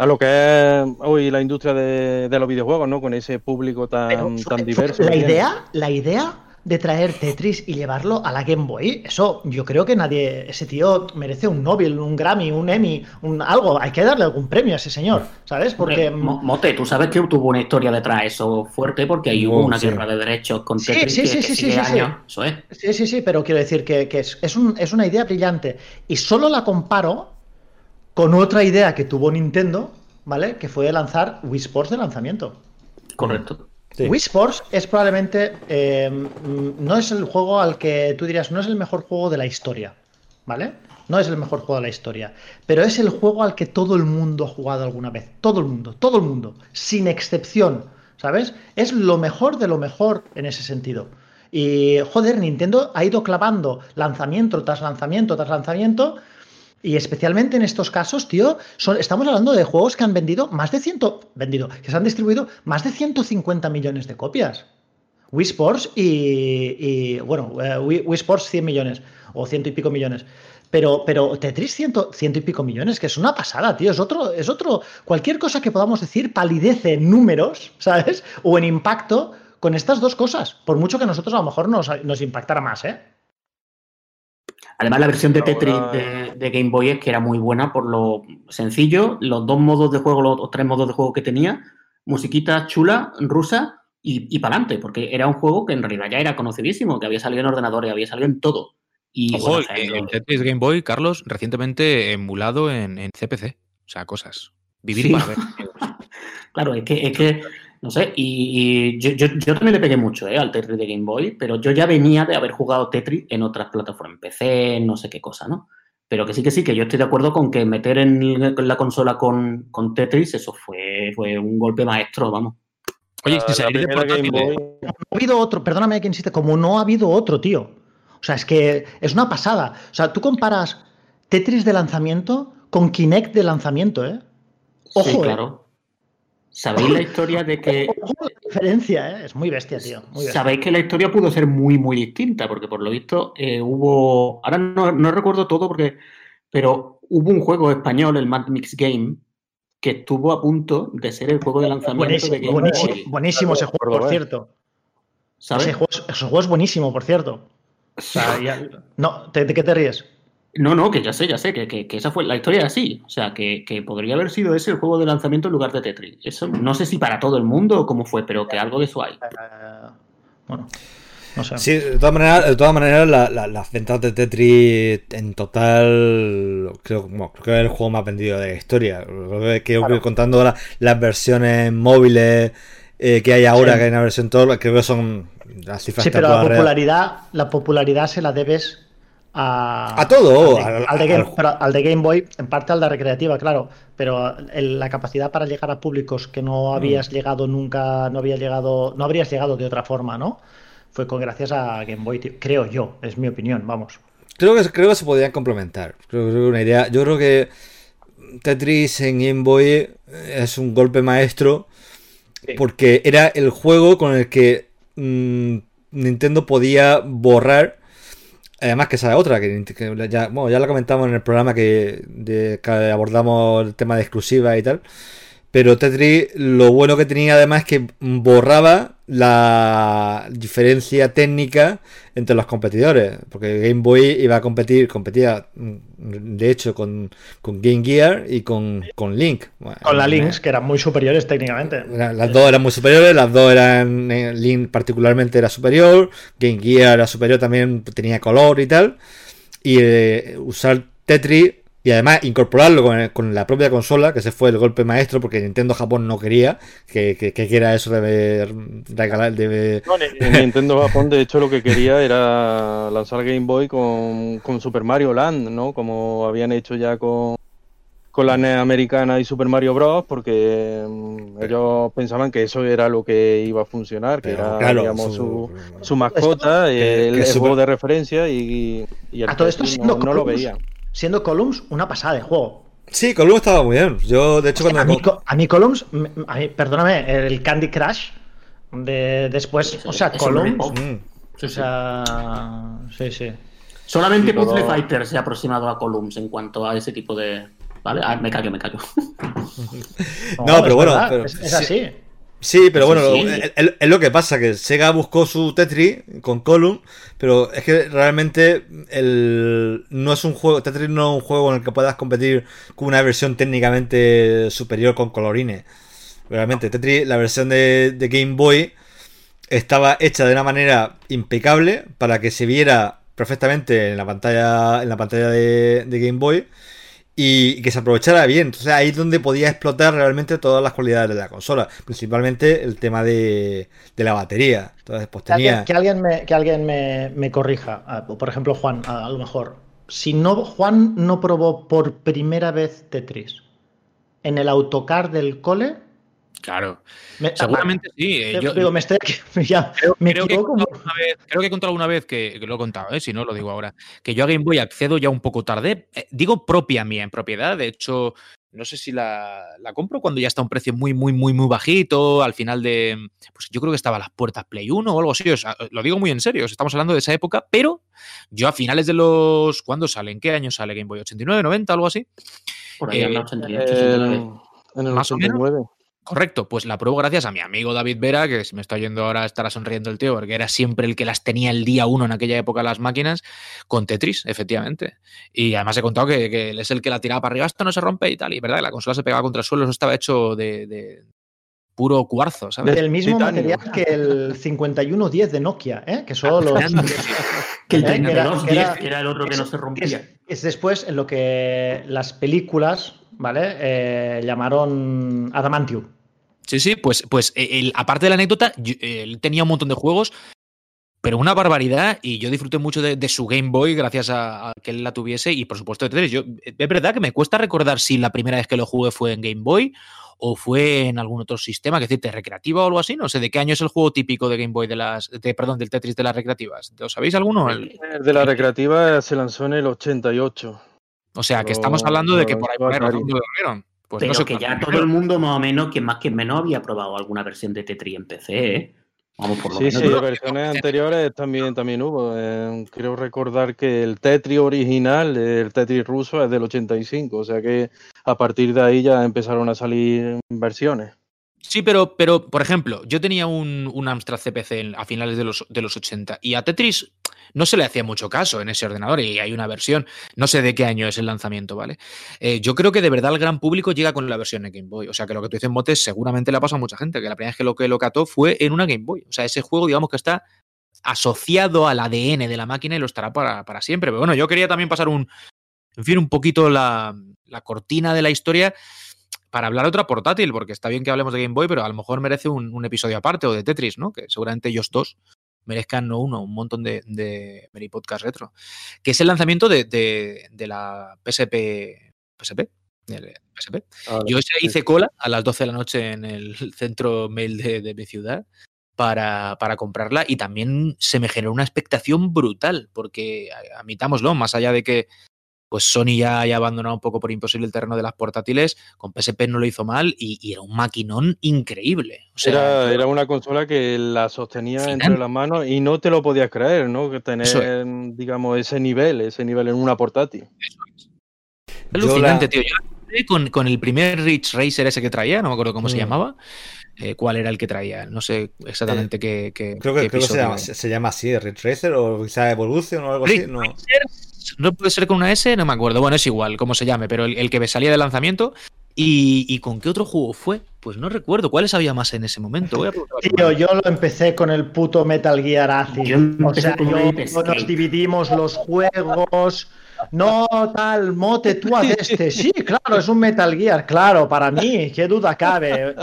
a lo que es hoy la industria de, los videojuegos, ¿no? Con ese público tan, tan diverso. La idea, la idea de traer Tetris y llevarlo a la Game Boy. Eso, yo creo que nadie, ese tío merece un Nobel, un Grammy, un Emmy, un algo. Hay que darle algún premio a ese señor, ¿sabes? Porque Mote, tú sabes que tuvo una historia detrás eso fuerte porque ahí hubo una guerra de derechos con Tetris sí, sí, sí, sí, sí, Eso es. Sí, sí, sí, pero quiero decir que, es, es, un, es una idea brillante y solo la comparo con otra idea que tuvo Nintendo, ¿vale? Que fue lanzar Wii Sports de lanzamiento. Correcto. Wii Sports es probablemente. Eh, no es el juego al que tú dirías, no es el mejor juego de la historia. ¿Vale? No es el mejor juego de la historia. Pero es el juego al que todo el mundo ha jugado alguna vez. Todo el mundo, todo el mundo. Sin excepción. ¿Sabes? Es lo mejor de lo mejor en ese sentido. Y joder, Nintendo ha ido clavando lanzamiento tras lanzamiento tras lanzamiento y especialmente en estos casos, tío, son, estamos hablando de juegos que han vendido más de 100, vendido, que se han distribuido más de 150 millones de copias. Wii Sports y, bueno, eh, Wii, Sports 100 millones o ciento y pico millones. Pero, pero Tetris ciento, ciento y pico millones, que es una pasada, tío. Es otro, es otro, cualquier cosa que podamos decir palidece en números, ¿sabes? O en impacto con estas dos cosas. Por mucho que nosotros a lo mejor nos, nos impactara más, ¿eh? Además, la versión de Tetris de, Game Boy es que era muy buena por lo sencillo, los dos modos de juego, los tres modos de juego que tenía, musiquita chula, rusa y, y para adelante, porque era un juego que en realidad ya era conocidísimo, que había salido en ordenadores, había salido en todo. Y, Ojo, el, Tetris Game Boy, Carlos, recientemente emulado en, CPC. O sea, cosas. Vivir para ver. claro, es que, es que no sé, y, yo, yo, también le pegué mucho eh, al Tetris de Game Boy, pero yo ya venía de haber jugado Tetris en otras plataformas, en PC, no sé qué cosa, ¿no? Pero que sí, que sí, que yo estoy de acuerdo con que meter en la consola con, con Tetris, eso fue, fue un golpe maestro, vamos. Oye, si salir de Game Boy... No ha habido otro, perdóname que insiste, como no ha habido otro, tío. O sea, es que es una pasada. O sea, tú comparas Tetris de lanzamiento con Kinect de lanzamiento, ¿eh? Ojo, sí, claro. ¿Sabéis la historia de que... diferencia, ¿eh? Es muy bestia, tío. Sabéis que la historia pudo ser muy, muy distinta, porque por lo visto eh, hubo... Ahora no, recuerdo todo, porque... Pero hubo un juego español, el Mad Mix Game, que estuvo a punto de ser el juego de lanzamiento de Game buenísimo, Buenísimo ese juego, por cierto. ¿Sabes? Ese juego, es buenísimo, por cierto. no, ¿de, qué te ríes? No, no, que ya sé, ya sé, que, que, que esa fue la historia así. O sea, que, que, podría haber sido ese el juego de lanzamiento en lugar de Tetris. Eso no sé si para todo el mundo o cómo fue, pero que algo de eso hay. Uh, bueno. No sé. Sí, de todas maneras, de todas maneras la, la, las ventas de Tetris en total creo, bueno, creo que es el juego más vendido de la historia. Creo que claro. contando la, las versiones móviles eh, que hay ahora, sí. que hay una versión todo, creo que son las cifras Sí, pero la popularidad, la popularidad se la debes a, a todo, al de, al, de Game, al, al de, Game, Boy, en parte al de recreativa, claro, pero el, la capacidad para llegar a públicos que no habías mm. llegado nunca, no había llegado, no habrías llegado de otra forma, ¿no? Fue con gracias a Game Boy, creo yo, es mi opinión, vamos. Creo que, creo que se podían complementar. Creo, creo que una idea. Yo creo que Tetris en Game Boy es un golpe maestro sí. porque era el juego con el que mmm, Nintendo podía borrar Además que esa otra, que, que ya, bueno, ya la comentamos en el programa que, de, que, abordamos el tema de exclusiva y tal. Pero Tetris lo bueno que tenía además es que borraba la diferencia técnica entre los competidores. Porque Game Boy iba a competir, competía de hecho con, con Game Gear y con, con Link. Con la Lynx, que eran muy superiores técnicamente. Las dos eran muy superiores, las dos eran. Link particularmente era superior, Game Gear era superior también, tenía color y tal. Y eh, usar Tetris y además incorporarlo con, el, con, la propia consola, que ese fue el golpe maestro, porque Nintendo Japón no quería que, que, que quiera eso de regalar. De... No, Nintendo Japón, de hecho, lo que quería era lanzar Game Boy con, con Super Mario Land, ¿no? Como habían hecho ya con, con la NES americana y Super Mario Bros. porque um, ellos pensaban que eso era lo que iba a funcionar, que Pero, era claro, digamos, su, su, su mascota, que, el, el super... juego de referencia y, y el a todo esto no, no lo veían siendo Columns una pasada de juego. Sí, Columns estaba muy bien. Yo, de hecho, cuando. A mí, a mí Columns, a mí, perdóname, el Candy Crush de después. O sea, Columns. Mm. O sea. Sí, sí. Solamente todo... Puzzle Fighter se ha aproximado a Columns en cuanto a ese tipo de. ¿Vale? Ah, me callo, me callo. no, no pero bueno. Pero, es, es, así. Sí. Pero bueno, sí. Es, es, lo que pasa, que Sega buscó su Tetris con Column, pero es que realmente el, no es un juego, Tetris no es un juego en el que puedas competir con una versión técnicamente superior con colorines. Realmente, Tetris, la versión de, de Game Boy estaba hecha de una manera impecable para que se viera perfectamente en la pantalla, en la pantalla de, de Game Boy y que se aprovechara bien. Entonces ahí es donde podía explotar realmente todas las cualidades de la consola, principalmente el tema de, de la batería. Entonces, pues tenía... Que alguien, que alguien, me, que alguien me, me corrija, ah, por ejemplo Juan, a, a, lo mejor. Si no, Juan no probó por primera vez Tetris en el autocar del cole, Claro, me, seguramente sí. Eh, yo, digo, me estoy ya, creo, me creo, que como... vez, creo, que he contado alguna vez que, que, lo he contado, ¿eh? si no lo digo ahora, que yo a Game Boy accedo ya un poco tarde. Eh, digo propia mía, en propiedad. De hecho, no sé si la, la, compro cuando ya está a un precio muy, muy, muy, muy bajito. Al final de. Pues yo creo que estaba a las puertas Play 1 o algo así. O sea, lo digo muy en serio. Estamos hablando de esa época, pero yo a finales de los. ¿Cuándo sale? ¿En qué año sale Game Boy? ¿89, 90, algo así? Por ahí, eh, 88, 89. En el 89. Correcto, pues la pruebo gracias a mi amigo David Vera, que si me está oyendo ahora estará sonriendo el tío, porque era siempre el que las tenía el día uno en aquella época las máquinas, con Tetris, efectivamente. Y además he contado que, que es el que la tiraba para arriba, esto no se rompe y tal, y verdad, la consola se pegaba contra el suelo, eso estaba hecho de, de puro cuarzo, ¿sabes? Del mismo Titanio. material que el 5110 de Nokia, ¿eh? que son los... que el 3210, que era, que era el otro que es, no se rompía. Es, es, después en lo que las películas, ¿vale? Eh, llamaron Adamantium. Sí, sí, pues, pues el, aparte de la anécdota, yo, él tenía un montón de juegos, pero una barbaridad, y yo disfruté mucho de, de su Game Boy gracias a, a, que él la tuviese, y por supuesto de Tetris. Yo, es verdad que me cuesta recordar si la primera vez que lo jugué fue en Game Boy o fue en algún otro sistema, que decirte, recreativa o algo así, no sé, ¿de qué año es el juego típico de Game Boy de las, de, perdón, del Tetris de las recreativas? ¿Lo sabéis alguno? El, de la recreativa se lanzó en el 88. O sea, que estamos hablando de que por ahí por ahí lo. Pues Pero no sé que ya todo el mundo más o menos, que más que menos, había probado alguna versión de Tetris en PC, ¿eh? Vamos, por lo sí, menos. sí, versiones anteriores también, también hubo. Eh, creo recordar que el Tetris original, el Tetris ruso, es del 85, o sea que a partir de ahí ya empezaron a salir versiones. Sí, pero, pero por ejemplo, yo tenía un, un Amstrad CPC a finales de los, de los 80 y a Tetris no se le hacía mucho caso en ese ordenador y hay una versión, no sé de qué año es el lanzamiento, ¿vale? Eh, yo creo que de verdad el gran público llega con la versión de Game Boy. O sea, que lo que tú dices, Motes, seguramente le ha pasado a mucha gente, que la primera vez que lo que lo cató fue en una Game Boy. O sea, ese juego, digamos que está asociado al ADN de la máquina y lo estará para, para siempre. Pero bueno, yo quería también pasar un, en fin, un poquito la, la cortina de la historia para hablar de otra portátil, porque está bien que hablemos de Game Boy, pero a lo mejor merece un, un episodio aparte, o de Tetris, ¿no? Que seguramente ellos dos merezcan no uno, un montón de, de Podcast Retro. Que es el lanzamiento de, de- de la PSP. ¿PSP? PSP. Ah, Yo hice cola a las 12 de la noche en el centro mail de, mi ciudad para, para comprarla y también se me generó una expectación brutal, porque admitámoslo, más allá de que pues Sony ya haya abandonado un poco por imposible el terreno de las portátiles, con PSP no lo hizo mal y, y era un maquinón increíble. O sea, Era, era una consola que la sostenía Final. entre las manos y no te lo podías creer, ¿no? Que tener, digamos, ese nivel, ese nivel en una portátil. alucinante, la- tío. Yo con, con el primer Ridge Racer ese que traía, no me acuerdo cómo se Mm. llamaba. Eh, ¿Cuál era el que traía? No sé exactamente qué, qué- Eh, Creo que, qué creo que se, llama, se, llama así, Ridge Racer o quizá Evolution o algo así. Ridge No. Racer, no puede ser con una S, no me acuerdo. Bueno, es igual, cómo se llame, pero el, el que me salía de lanzamiento. ¿Y, y con qué otro juego fue? Pues no recuerdo. ¿Cuáles había más en ese momento? Voy a Tío, yo lo empecé con el puto Metal Gear Acid. Yo O sea, yo, nos dividimos los juegos. No, tal, mote, tú haz este. Sí, claro, es un Metal Gear, claro, para mí, qué duda cabe.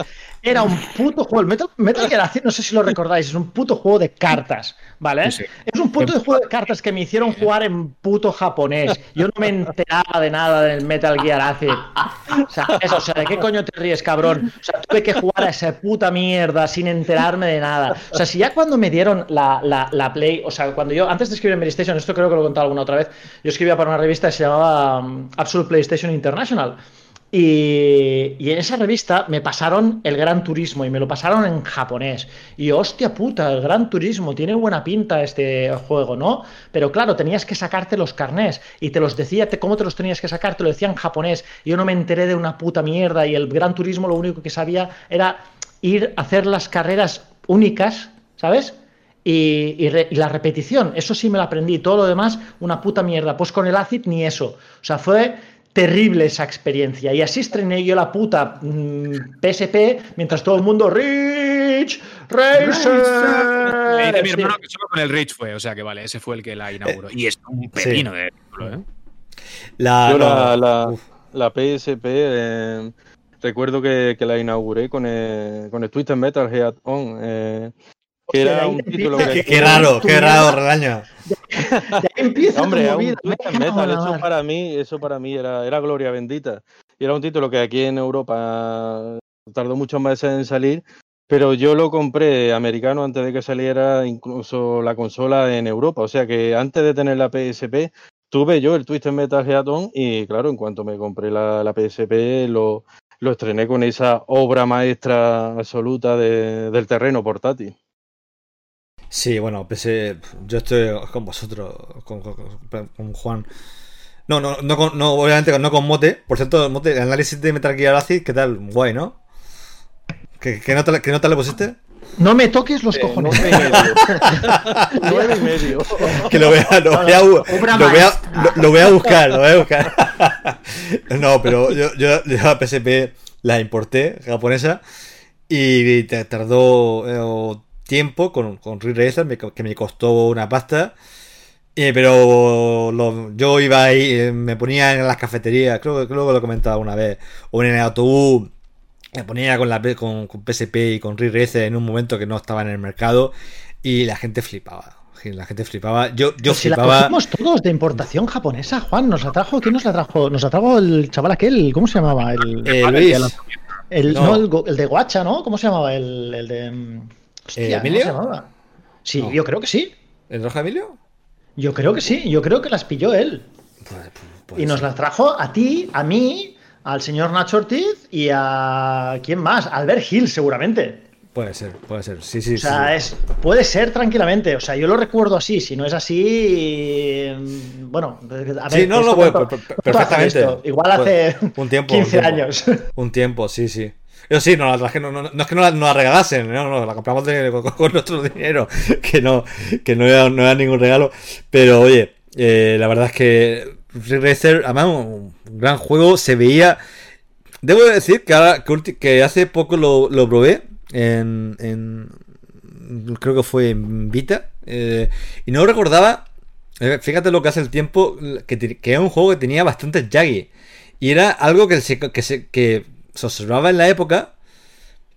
Era un puto juego. El Metal, Metal Gear Acid, no sé si lo recordáis, es un puto juego de cartas, ¿vale? Sí, sí. Es un puto juego de cartas que me hicieron jugar en puto japonés. Yo no me enteraba de nada del Metal Gear Acid. O sea, eso, o sea, ¿de qué coño te ríes, cabrón? O sea, tuve que jugar a esa puta mierda sin enterarme de nada. O sea, si ya cuando me dieron la, la, la Play, o sea, cuando yo, antes de escribir en PlayStation, esto creo que lo he contado alguna otra vez, yo escribía para una revista que se llamaba um, Absolute PlayStation International. Y, en esa revista me pasaron el Gran Turismo y me lo pasaron en japonés. Y hostia puta, el Gran Turismo, tiene buena pinta este juego, ¿no? Pero claro, tenías que sacarte los carnés y te los decía, ¿cómo te los tenías que sacar? Te lo decía en japonés. Yo no me enteré de una puta mierda y el Gran Turismo lo único que sabía era ir a hacer las carreras únicas, ¿sabes? Y, y la repetición, eso sí me lo aprendí. Todo lo demás, una puta mierda. Pues con el ACID ni eso. O sea, fue terrible esa experiencia. Y así estrené yo la puta mm, PSP mientras todo el mundo Rich Racer. Dice mi Sí. hermano que solo con el Rich fue, o sea que vale, ese fue el que la inauguró. y es un pepino de título, ¿eh? La, Yo la, la PSP eh, recuerdo que, que la inauguré con el, con el Twisted Metal Head On. eh, que era un título que. qué raro, qué raro, ahí empieza Hombre, tu movida. un Metal, eso para mí, eso para mí era, era gloria bendita. Y era un título que aquí en Europa tardó muchos meses en salir, pero yo lo compré americano antes de que saliera incluso la consola en Europa. O sea que antes de tener la PSP, tuve yo el Twisted Metal Head On y claro, en cuanto me compré la, la PSP, lo, lo estrené con esa obra maestra absoluta de- del terreno portátil. Sí, bueno, pese, yo estoy con vosotros, con, con- con- Juan. No, no, no, con- no, obviamente no con Mote. Por cierto, Mote, el análisis de Metal Gear Acid, ¿qué tal? Guay, ¿no? ¿Qué, qué nota, qué nota le pusiste? No me toques los Eh, cojones. nueve y medio. Nueve y medio. Que lo vea, lo voy a, bu- Obra lo voy a- lo- lo voy a buscar, lo voy a buscar. No, pero yo, yo, yo la PSP la importé, japonesa, y te tardó eh, tiempo con, con me que me costó una pasta. Eh, pero lo- yo iba ahí, eh, me ponía en las cafeterías, creo, que- creo que lo he comentado una vez, o en el autobús, me ponía con, la, con, con PSP y con Ridge Racer en un momento que no estaba en el mercado y la gente flipaba. La gente flipaba. Yo, yo Pues si la flipaba. todos de importación japonesa, Juan, nos la trajo, ¿quién nos la trajo? Nos la trajo el chaval aquel, ¿cómo se llamaba? El, Eh, Luis, el- no. no, el, el de Guacha, ¿no? ¿Cómo se llamaba? El, el de. Hostia, Eh, ¿cómo ¿Emilio? se llamaba? Sí, No. yo creo que sí. ¿el Roja Emilio? Yo creo que sí. Yo creo que las pilló él. Pues- pues y nos las trajo a ti, a mí, al señor Nacho Ortiz y a. ¿Quién más? Albert Hill, seguramente. Puede ser, puede ser. Sí, sí, O sea, sí. es, puede ser tranquilamente. O sea, yo lo recuerdo así. Si no es así, mm, bueno, a ver, Sí, no, ¿esto no, perfectamente. Igual hace Pues, un tiempo, 15 un tiempo. años. Un tiempo, sí, sí. Eso sí, no, la, no, no, no, es que no la, la regalasen, no, no, la compramos con, nuestro dinero, que no, que no era, era ningún regalo. Pero oye, eh, la verdad es que Racer, además, un gran juego, se veía. Debo decir que, ahora, que, hace poco lo, lo probé en, Creo que fue en Vita. Eh, y no recordaba. eh, Fíjate lo que hace el tiempo. Que, que era un juego que tenía bastantes jaggy. Y era algo que que se, que se observaba en la época.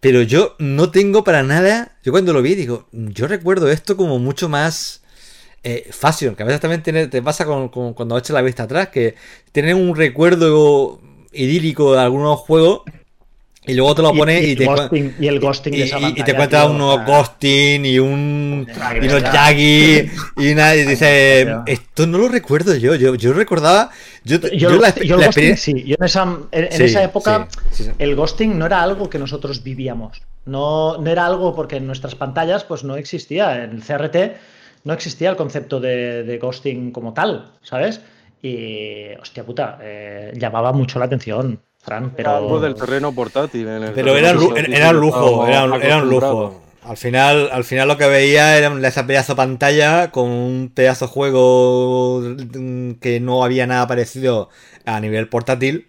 Pero yo no tengo para nada. Yo cuando lo vi, digo, yo recuerdo esto como mucho más eh, fashion. Que a veces también tiene, te pasa con, con, cuando echas la vista atrás. Que tienes un recuerdo idílico de algunos juegos. Y luego te lo pones y, y, te ghosting, y el ghosting y, de esa y, pantalla, y te cuentas tío, unos ghosting y un y unos ya. jaggy y una y dice esto no lo recuerdo yo yo, yo recordaba yo, Yo, yo la, yo el la ghosting experiencia- sí, yo en esa, en, esa época sí, sí, sí. el ghosting no era algo que nosotros vivíamos. No, no era algo porque en nuestras pantallas pues no existía. En el CRT no existía el concepto de, de ghosting como tal, ¿sabes? Y, hostia puta, eh, llamaba mucho la atención, Fran, pero... Algo del terreno portátil. en el pero terreno era, era un lujo era un, era un acostumbrados. lujo al final al final lo que veía era esa pedazo de pantalla con un pedazo de juego que no había nada parecido a nivel portátil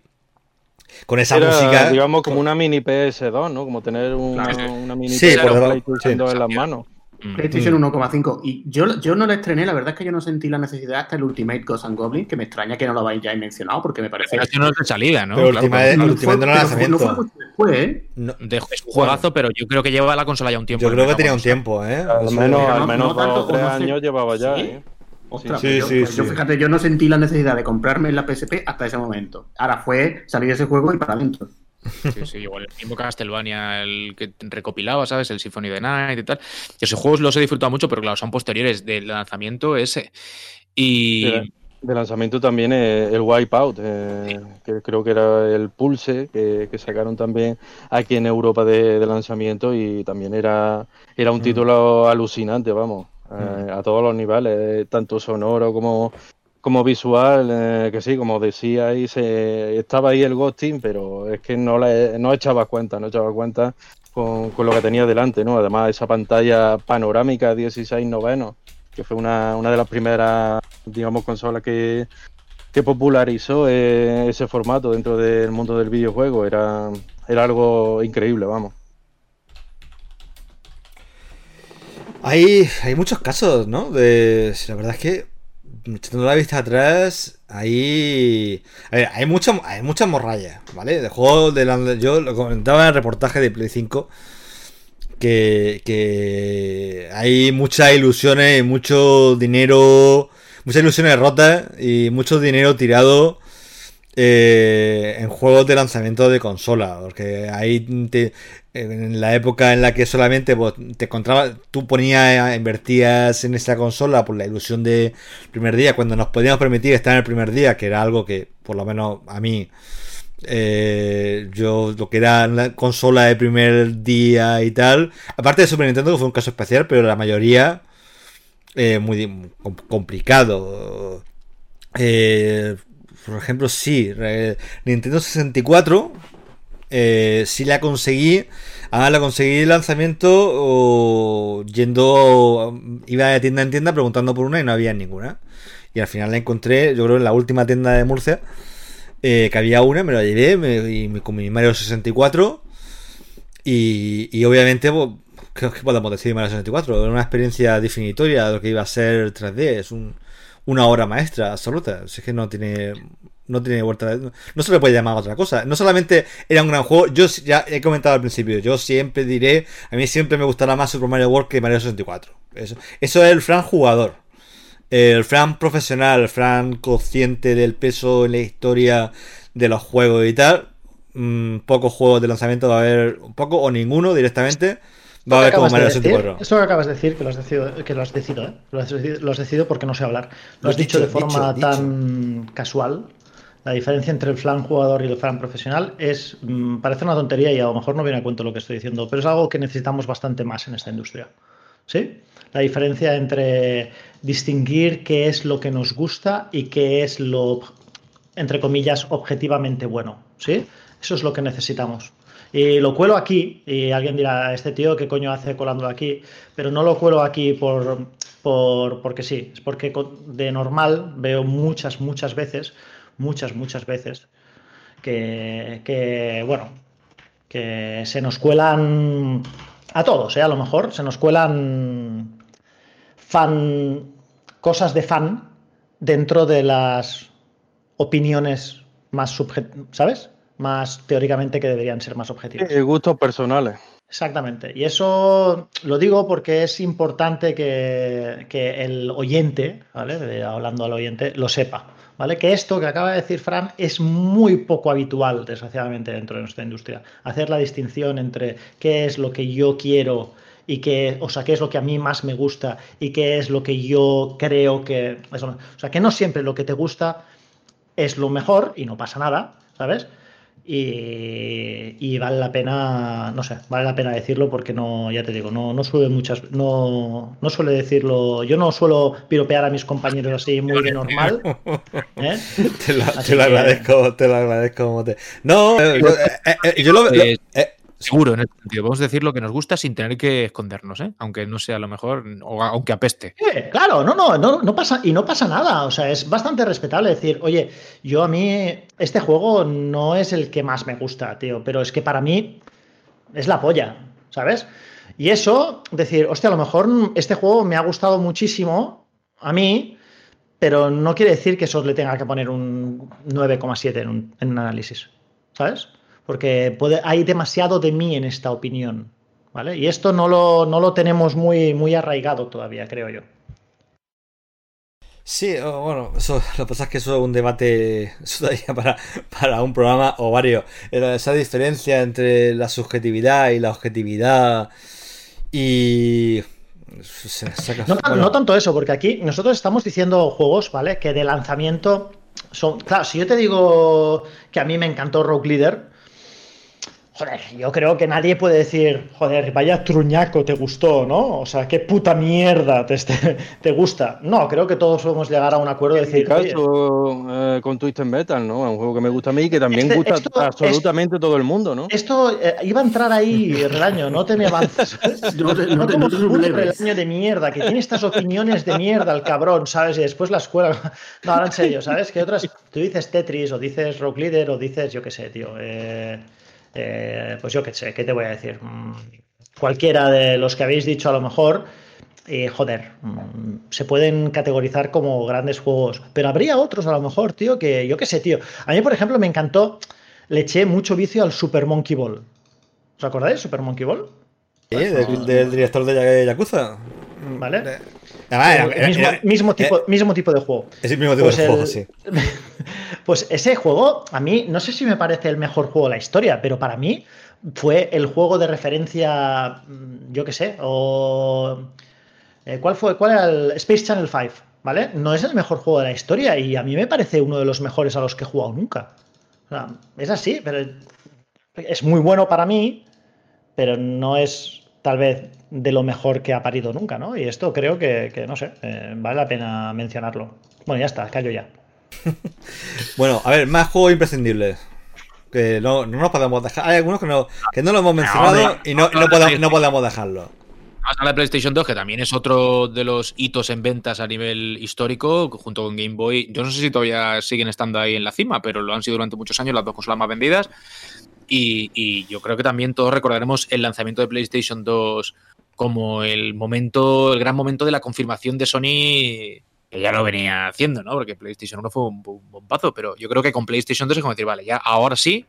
con esa Era, música digamos, como una mini PS2, ¿no? Como tener una, Claro. una mini Sí, PS2 por debajo, PlayStation sí. 2 en las manos. Mm. PlayStation 1,5. Y yo, yo no la estrené, la verdad es que yo no sentí la necesidad hasta el Ultimate Ghost and Goblin, que me extraña que no lo habéis ya mencionado, porque me parece. Pero no es de salida, ¿no? Pero Claro, Ultimate- el Ultimate no fue- lanzamiento. no fue mucho después, ¿eh? No- De- es un juegazo, pero yo creo que lleva la consola ya un tiempo. yo creo que tenía un tiempo eh Al menos, al no- menos no tanto, dos o tres no años llevaba ya, ¿Sí? ¿eh? Ostras, Sí, pues yo, sí, yo sí. fíjate, yo no sentí la necesidad de comprarme en la PSP hasta ese momento. Ahora fue salir ese juego y para adentro. Sí, sí, igual el mismo Castlevania, el que recopilaba, ¿sabes? El Symphony of the Night y tal. Esos juegos los he disfrutado mucho, pero claro, son posteriores del lanzamiento ese. Y. Sí. De lanzamiento también eh, el Wipeout, eh, que creo que era el Pulse, que, que sacaron también aquí en Europa de, de lanzamiento y también era, era un Mm. título alucinante, vamos, eh, a todos los niveles, tanto sonoro como, como visual, eh, que sí, como decía, se, estaba ahí el ghosting, pero es que no, le, no echaba cuenta, no echaba cuenta con, con lo que tenía delante, ¿no? Además, esa pantalla panorámica 16 novenos, que fue una, una de las primeras, digamos, consolas que, que popularizó eh, ese formato dentro del mundo del videojuego, era, era algo increíble, vamos. Hay, hay muchos casos, ¿no? De, la verdad es que, echando la vista atrás, hay, a ver, hay, mucha, hay muchas morrallas, ¿vale? De juegos de la- yo lo comentaba en el reportaje de Play 5, que, que hay muchas ilusiones y mucho dinero, muchas ilusiones rotas y mucho dinero tirado eh, en juegos de lanzamiento de consola, porque ahí en la época en la que solamente pues, te encontrabas, tú ponías, invertías en esa consola por la ilusión de primer día, cuando nos podíamos permitir estar en el primer día, que era algo que por lo menos a mí eh, yo lo que era la consola de primer día y tal, aparte de Super Nintendo que fue un caso especial, pero la mayoría eh, muy com- complicado. Eh, por ejemplo, sí, Nintendo 64 eh, sí la conseguí. Además la conseguí el lanzamiento o yendo, iba de tienda en tienda preguntando por una y no había ninguna. Y al final la encontré, yo creo, en la última tienda de Murcia, eh, que había una, me la llevé me- y me- con mi Mario 64. Y, y obviamente, pues, ¿qué, qué podemos decir de Mario 64? Era una experiencia definitoria de lo que iba a ser 3D. Es un, una obra maestra absoluta. Si es que no tiene. No tiene vuelta. de- No se le puede llamar otra cosa. No solamente era un gran juego. Yo ya he comentado al principio. Yo siempre diré. A mí siempre me gustará más Super Mario World que Mario 64. Eso, eso es el Fran jugador. El Fran profesional. El Fran consciente del peso en la historia de los juegos y tal. Mm, pocos juegos de lanzamiento va a haber. Poco o ninguno directamente. Va a haber como Mario decir, 64. Esto que acabas de decir, que lo has decidido, que lo has decidido, ¿eh? Lo has decidido, lo has decidido porque no sé hablar. Lo, has dicho, dicho, de forma dicho, tan casual. La diferencia entre el flan jugador y el flan profesional es mm, parece una tontería y a lo mejor no viene a cuento lo que estoy diciendo, pero es algo que necesitamos bastante más en esta industria. ¿Sí? La diferencia entre distinguir qué es lo que nos gusta y qué es lo, entre comillas, objetivamente bueno. ¿Sí? Eso es lo que necesitamos. Y lo cuelo aquí, y alguien dirá, este tío, ¿qué coño hace colando aquí? Pero no lo cuelo aquí por, por porque sí, es porque de normal veo muchas, muchas veces, muchas, muchas veces, que, que bueno, que se nos cuelan a todos, ¿eh? a lo mejor, se nos cuelan fan, cosas de fan dentro de las opiniones más subjetivas, ¿sabes? Más teóricamente que deberían ser más objetivas. Sí, gustos personales. Exactamente. Y eso lo digo porque es importante que, que el oyente, ¿vale? Hablando al oyente, lo sepa. ¿Vale? Que esto que acaba de decir Fran es muy poco habitual, desgraciadamente, dentro de nuestra industria. Hacer la distinción entre qué es lo que yo quiero y qué, o sea, qué es lo que a mí más me gusta y qué es lo que yo creo que... Eso, o sea, que no siempre lo que te gusta es lo mejor y no pasa nada, ¿sabes? Y, vale la pena, no sé, vale la pena decirlo porque no, ya te digo, no, no suele muchas, no, no suele decirlo, yo no suelo piropear a mis compañeros así muy de normal. ¿eh? Te, lo, agradezco, te lo agradezco. No, eh, yo, eh, yo lo, veo Seguro, en el sentido. Podemos decir lo que nos gusta sin tener que escondernos, ¿eh? aunque no sea lo mejor, o aunque apeste. claro, no, no, no, pasa, y no pasa nada. O sea, es bastante respetable decir, oye, yo a mí este juego no es el que más me gusta, tío, pero es que para mí es la polla, ¿sabes? Y eso, decir, hostia, a lo mejor este juego me ha gustado muchísimo a mí, pero no quiere decir que eso le tenga que poner un 9,7 en en un análisis, ¿sabes? Porque puede, hay demasiado de mí en esta opinión. ¿vale? Y esto no lo, no lo tenemos muy, muy arraigado todavía, creo yo. Sí, bueno, eso, lo que pasa es que eso es un debate para, para un programa o varios. Esa diferencia entre la subjetividad y la objetividad y... No, no, tanto eso, porque aquí nosotros estamos diciendo juegos, ¿vale? Que de lanzamiento son... Claro, si yo te digo que a mí me encantó Rogue Leader, Joder, yo creo que nadie puede decir, joder, vaya truñaco te gustó, ¿no? O sea, qué puta mierda te, te, gusta. No, creo que todos podemos llegar a un acuerdo de decir. En mi caso, eh, con Twisted Metal, ¿no? Es un juego que me gusta a mí y que también este, gusta absolutamente todo el mundo, ¿no? Esto eh, iba a entrar ahí, Relaño, no te me avances. no te, no, te, no Relaño de mierda, que tiene estas opiniones de mierda, el cabrón, ¿sabes? Y después la escuela. No, ahora en serio, ¿sabes? Que otras. Tú dices Tetris, o dices Rock Leader, o dices, yo qué sé, tío. Eh eh, pues yo qué sé, ¿qué te voy a decir? Mm, cualquiera de los que habéis dicho a lo mejor, eh, joder, mm, se pueden categorizar como grandes juegos, pero habría otros a lo mejor, tío, que yo qué sé, tío. A mí, por ejemplo, me encantó, le eché mucho vicio al Super Monkey Ball. ¿Os acordáis? Super Monkey Ball. Sí, del, director de Yakuza. ¿Vale? Mismo, tipo, mismo tipo de juego. Es el mismo tipo de pues juego, sí. Pues ese juego, a mí, no sé si me parece el mejor juego de la historia, pero para mí fue el juego de referencia, mm, yo qué sé, o... Eh, ¿Cuál fue? ¿Cuál era el Space Channel 5? ¿Vale? No es el mejor juego de la historia y a mí me parece uno de los mejores a los que he jugado nunca. es así, pero es muy bueno para mí, pero no es tal vez de lo mejor que ha parido nunca, ¿no? Y esto creo que, no sé, eh, vale la pena mencionarlo. Bueno, ya está, callo ya. bueno, a ver, más juegos imprescindibles. Que no, no nos podemos dejar. Hay algunos que no, que no lo hemos mencionado y no, no, podemos, no podemos dejarlo. a la PlayStation 2, que también es otro de los hitos en ventas a nivel histórico, junto con Game Boy. Yo no sé si todavía siguen estando ahí en la cima, pero lo han sido durante muchos años las dos consolas más vendidas. Y, y yo creo que también todos recordaremos el lanzamiento de PlayStation 2 como el momento, el gran momento de la confirmación de Sony que ya lo venía haciendo, ¿no? Porque PlayStation 1 fue un, bombazo, pero yo creo que con PlayStation 2 es como decir, vale, ya ahora sí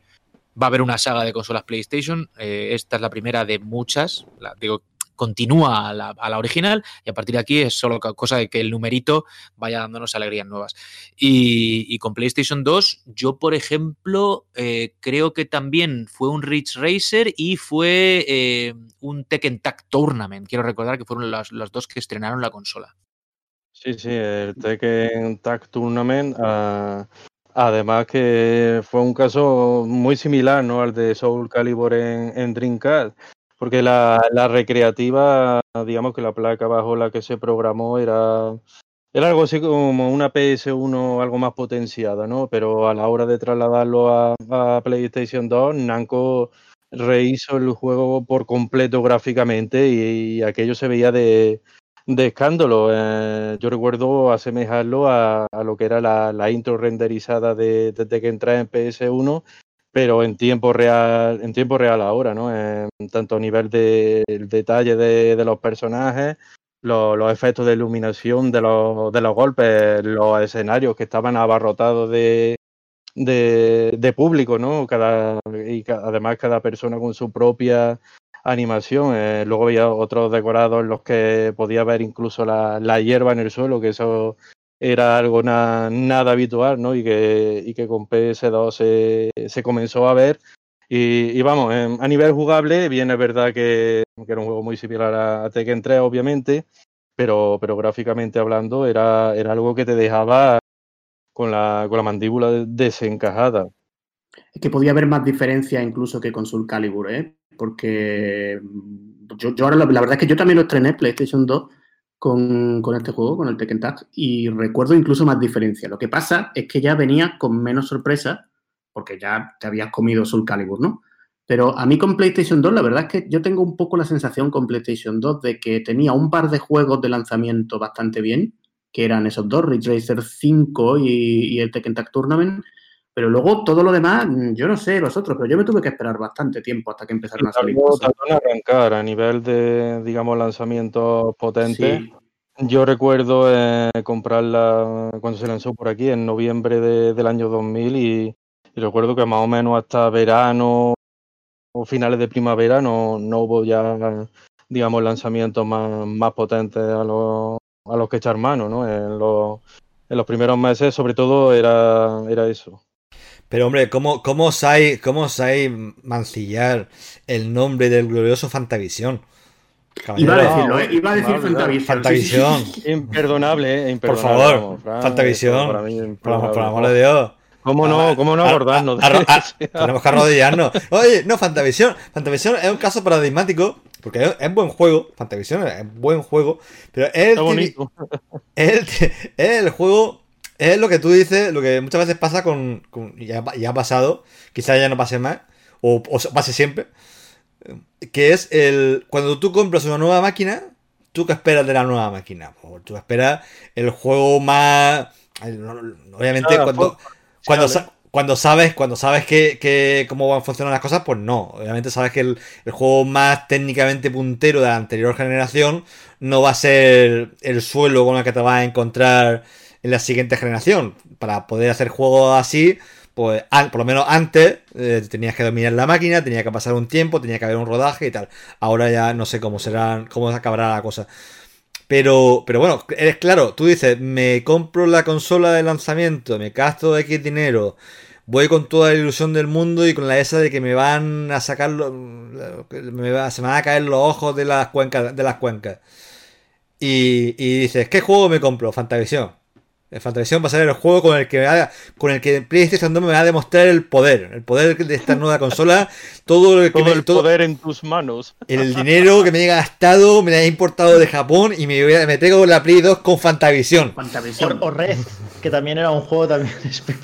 va a haber una saga de consolas PlayStation. Eh, esta es la primera de muchas. digo, continúa a la, original y a partir de aquí es solo cosa de que el numerito vaya dándonos alegrías nuevas. Y, con PlayStation 2, yo, por ejemplo, eh, creo que también fue un Ridge Racer y fue eh, un Tekken Tag Tournament. Quiero recordar que fueron las dos que estrenaron la consola. Sí, sí, el Tekken Tag Tournament. Ah, además que fue un caso muy similar ¿no? al de Soul Calibur en, en Dreamcast, porque la, la, recreativa, digamos que la placa bajo la que se programó era, algo así como una PS1 algo más potenciada, ¿no? Pero a la hora de trasladarlo a, a PlayStation 2, Namco rehizo el juego por completo gráficamente y, aquello se veía de, escándalo. Eh, yo recuerdo asemejarlo a, lo que era la, intro renderizada de, desde que entra en PS1, pero en tiempo real, en tiempo real ahora, ¿no? tanto a nivel del detalle de, los personajes, los, efectos de iluminación de los, de los golpes, los escenarios que estaban abarrotados de, de, público, ¿no? Cada, y además cada persona con su propia animación. Eh, luego había otros decorados en los que podía ver incluso la, hierba en el suelo, que eso era algo nada habitual, ¿no? Y que, y que con PS2 se, se comenzó a ver. Y, vamos, a nivel jugable, bien es verdad que, era un juego muy similar a, Tekken 3, obviamente, pero, pero gráficamente hablando era, era algo que te dejaba con la, con la mandíbula desencajada. Es que podía haber más diferencia incluso que con Soul Calibur, ¿eh? Porque mm, yo, ahora la, verdad es que yo también lo estrené PlayStation 2 con, este juego, con el Tekken Tag, y recuerdo incluso más diferencia. Lo que pasa es que ya venía con menos sorpresa, porque ya te habías comido Soul Calibur, ¿no? Pero a mí con PlayStation 2, la verdad es que yo tengo un poco la sensación con PlayStation 2 de que tenía un par de juegos de lanzamiento bastante bien, que eran esos dos, Ridge Racer 5 y, el Tekken Tag Tournament. Pero luego todo lo demás, mm, yo no sé vosotros, pero yo me tuve que esperar bastante tiempo hasta que empezaron a salir. a arrancar a nivel de, digamos, lanzamientos potentes. Yo recuerdo eh, comprarla cuando se lanzó por aquí, en noviembre del año 2000, y, recuerdo que más o menos hasta verano o finales de primavera no, no hubo ya, digamos, lanzamientos más, más potentes a los, a los que echar mano, ¿no? En los, en los primeros meses, sobre todo, era, era eso. Pero hombre, ¿cómo, cómo osáis, cómo mancillar el nombre del glorioso Fantavisión? Iba a decirlo, ¿eh? iba a decir Fantavisión. Fantavisión. Imperdonable, ¿eh? Por favor, Fantavisión. Por, amor de Dios. ¿Cómo no, cómo no acordarnos? tenemos que arrodillarnos. Oye, no, Fantavisión. Fantavisión es un caso paradigmático porque es, buen juego, Fantavision es buen juego, pero es el, el juego, es lo que tú dices, lo que muchas veces pasa con, ya, ha pasado, quizás ya no pase más, o, pase siempre, que es el, cuando tú compras una nueva máquina, ¿tú qué esperas de la nueva máquina? Pues tú esperas el juego más... Obviamente cuando, cuando, cuando sabes, cuando sabes que, cómo van a funcionar las cosas, pues no. Obviamente sabes que el, juego más técnicamente puntero de la anterior generación no va a ser el suelo con el que te vas a encontrar en la siguiente generación. Para poder hacer juegos así, pues por lo menos antes eh, tenías que dominar la máquina, tenía que pasar un tiempo, tenía que haber un rodaje y tal. Ahora ya no sé cómo será, cómo acabará la cosa. Pero, pero bueno, eres claro, tú dices, me compro la consola de lanzamiento, me gasto X dinero, voy con toda la ilusión del mundo y con la esa de que me van a sacar, va, se me van a caer los ojos de las cuencas. De las cuencas. Y, y dices, ¿qué juego me compro? Fantavisión. Fantavision va a ser el juego con el que con el que PlayStation 2 me va a demostrar el poder, el poder de esta nueva consola, todo, el poder en tus manos. El dinero que me he gastado, me ha importado de Japón y me, me tengo la Play 2 con Fantavision. Fantavision. O, Red, que también era un juego también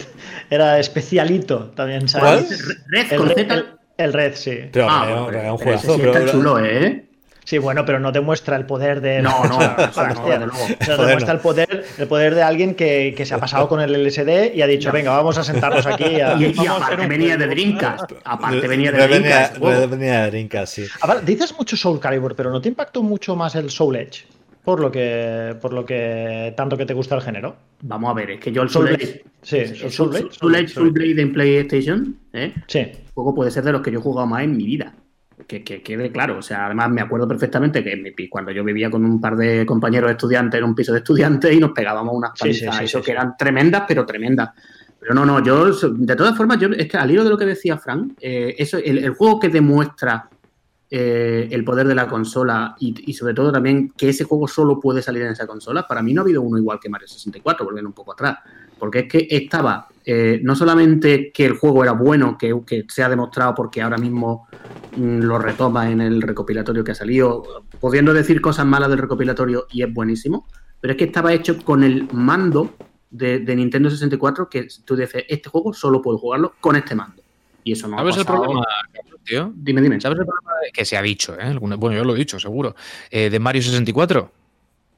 era especialito también, ¿sabes? Red, con el, el, Red, sí. Pero ah, era un juegazo, pero, chulo, ¿eh? Sí, bueno, pero no te muestra el poder de. No, no, te muestra el poder, el poder de alguien que, se ha pasado con el LSD y ha dicho, venga, vamos a sentarnos aquí. Y, aparte venía de Dreamcast. Aparte venía de Dreamcast. Venía de Dreamcast, sí. dices mucho Soul Calibur, pero ¿no te impactó mucho más el Soul Edge? Por lo que, por lo que tanto que te gusta el género. Vamos a ver, es que yo el Soul, Edge. Sí, el Soul, Edge. Soul Edge, Soul Blade en PlayStation. ¿eh? Sí. El juego puede ser de los que yo he jugado más en mi vida que, quede claro. O sea, además me acuerdo perfectamente que cuando yo vivía con un par de compañeros estudiantes en un piso de estudiantes y nos pegábamos unas palizas, eso que eran tremendas, pero tremendas. Pero no, no, yo, de todas formas, yo, es que al hilo de lo que decía Frank, eh, eso, el, juego que demuestra eh, el poder de la consola y, sobre todo también que ese juego solo puede salir en esa consola, para mí no ha habido uno igual que Mario 64, volviendo un poco atrás. Porque es que estaba eh, no solamente que el juego era bueno, que, se ha demostrado porque ahora mismo lo retoma en el recopilatorio que ha salido, pudiendo decir cosas malas del recopilatorio y es buenísimo, pero es que estaba hecho con el mando de, Nintendo 64 que tú dices, este juego solo puedo jugarlo con este mando. Y eso no ¿Sabes ha el problema, tío? Dime, dime. ¿Sabes el problema de- que se ha dicho, eh? Bueno, yo lo he dicho, seguro. eh, de Mario 64.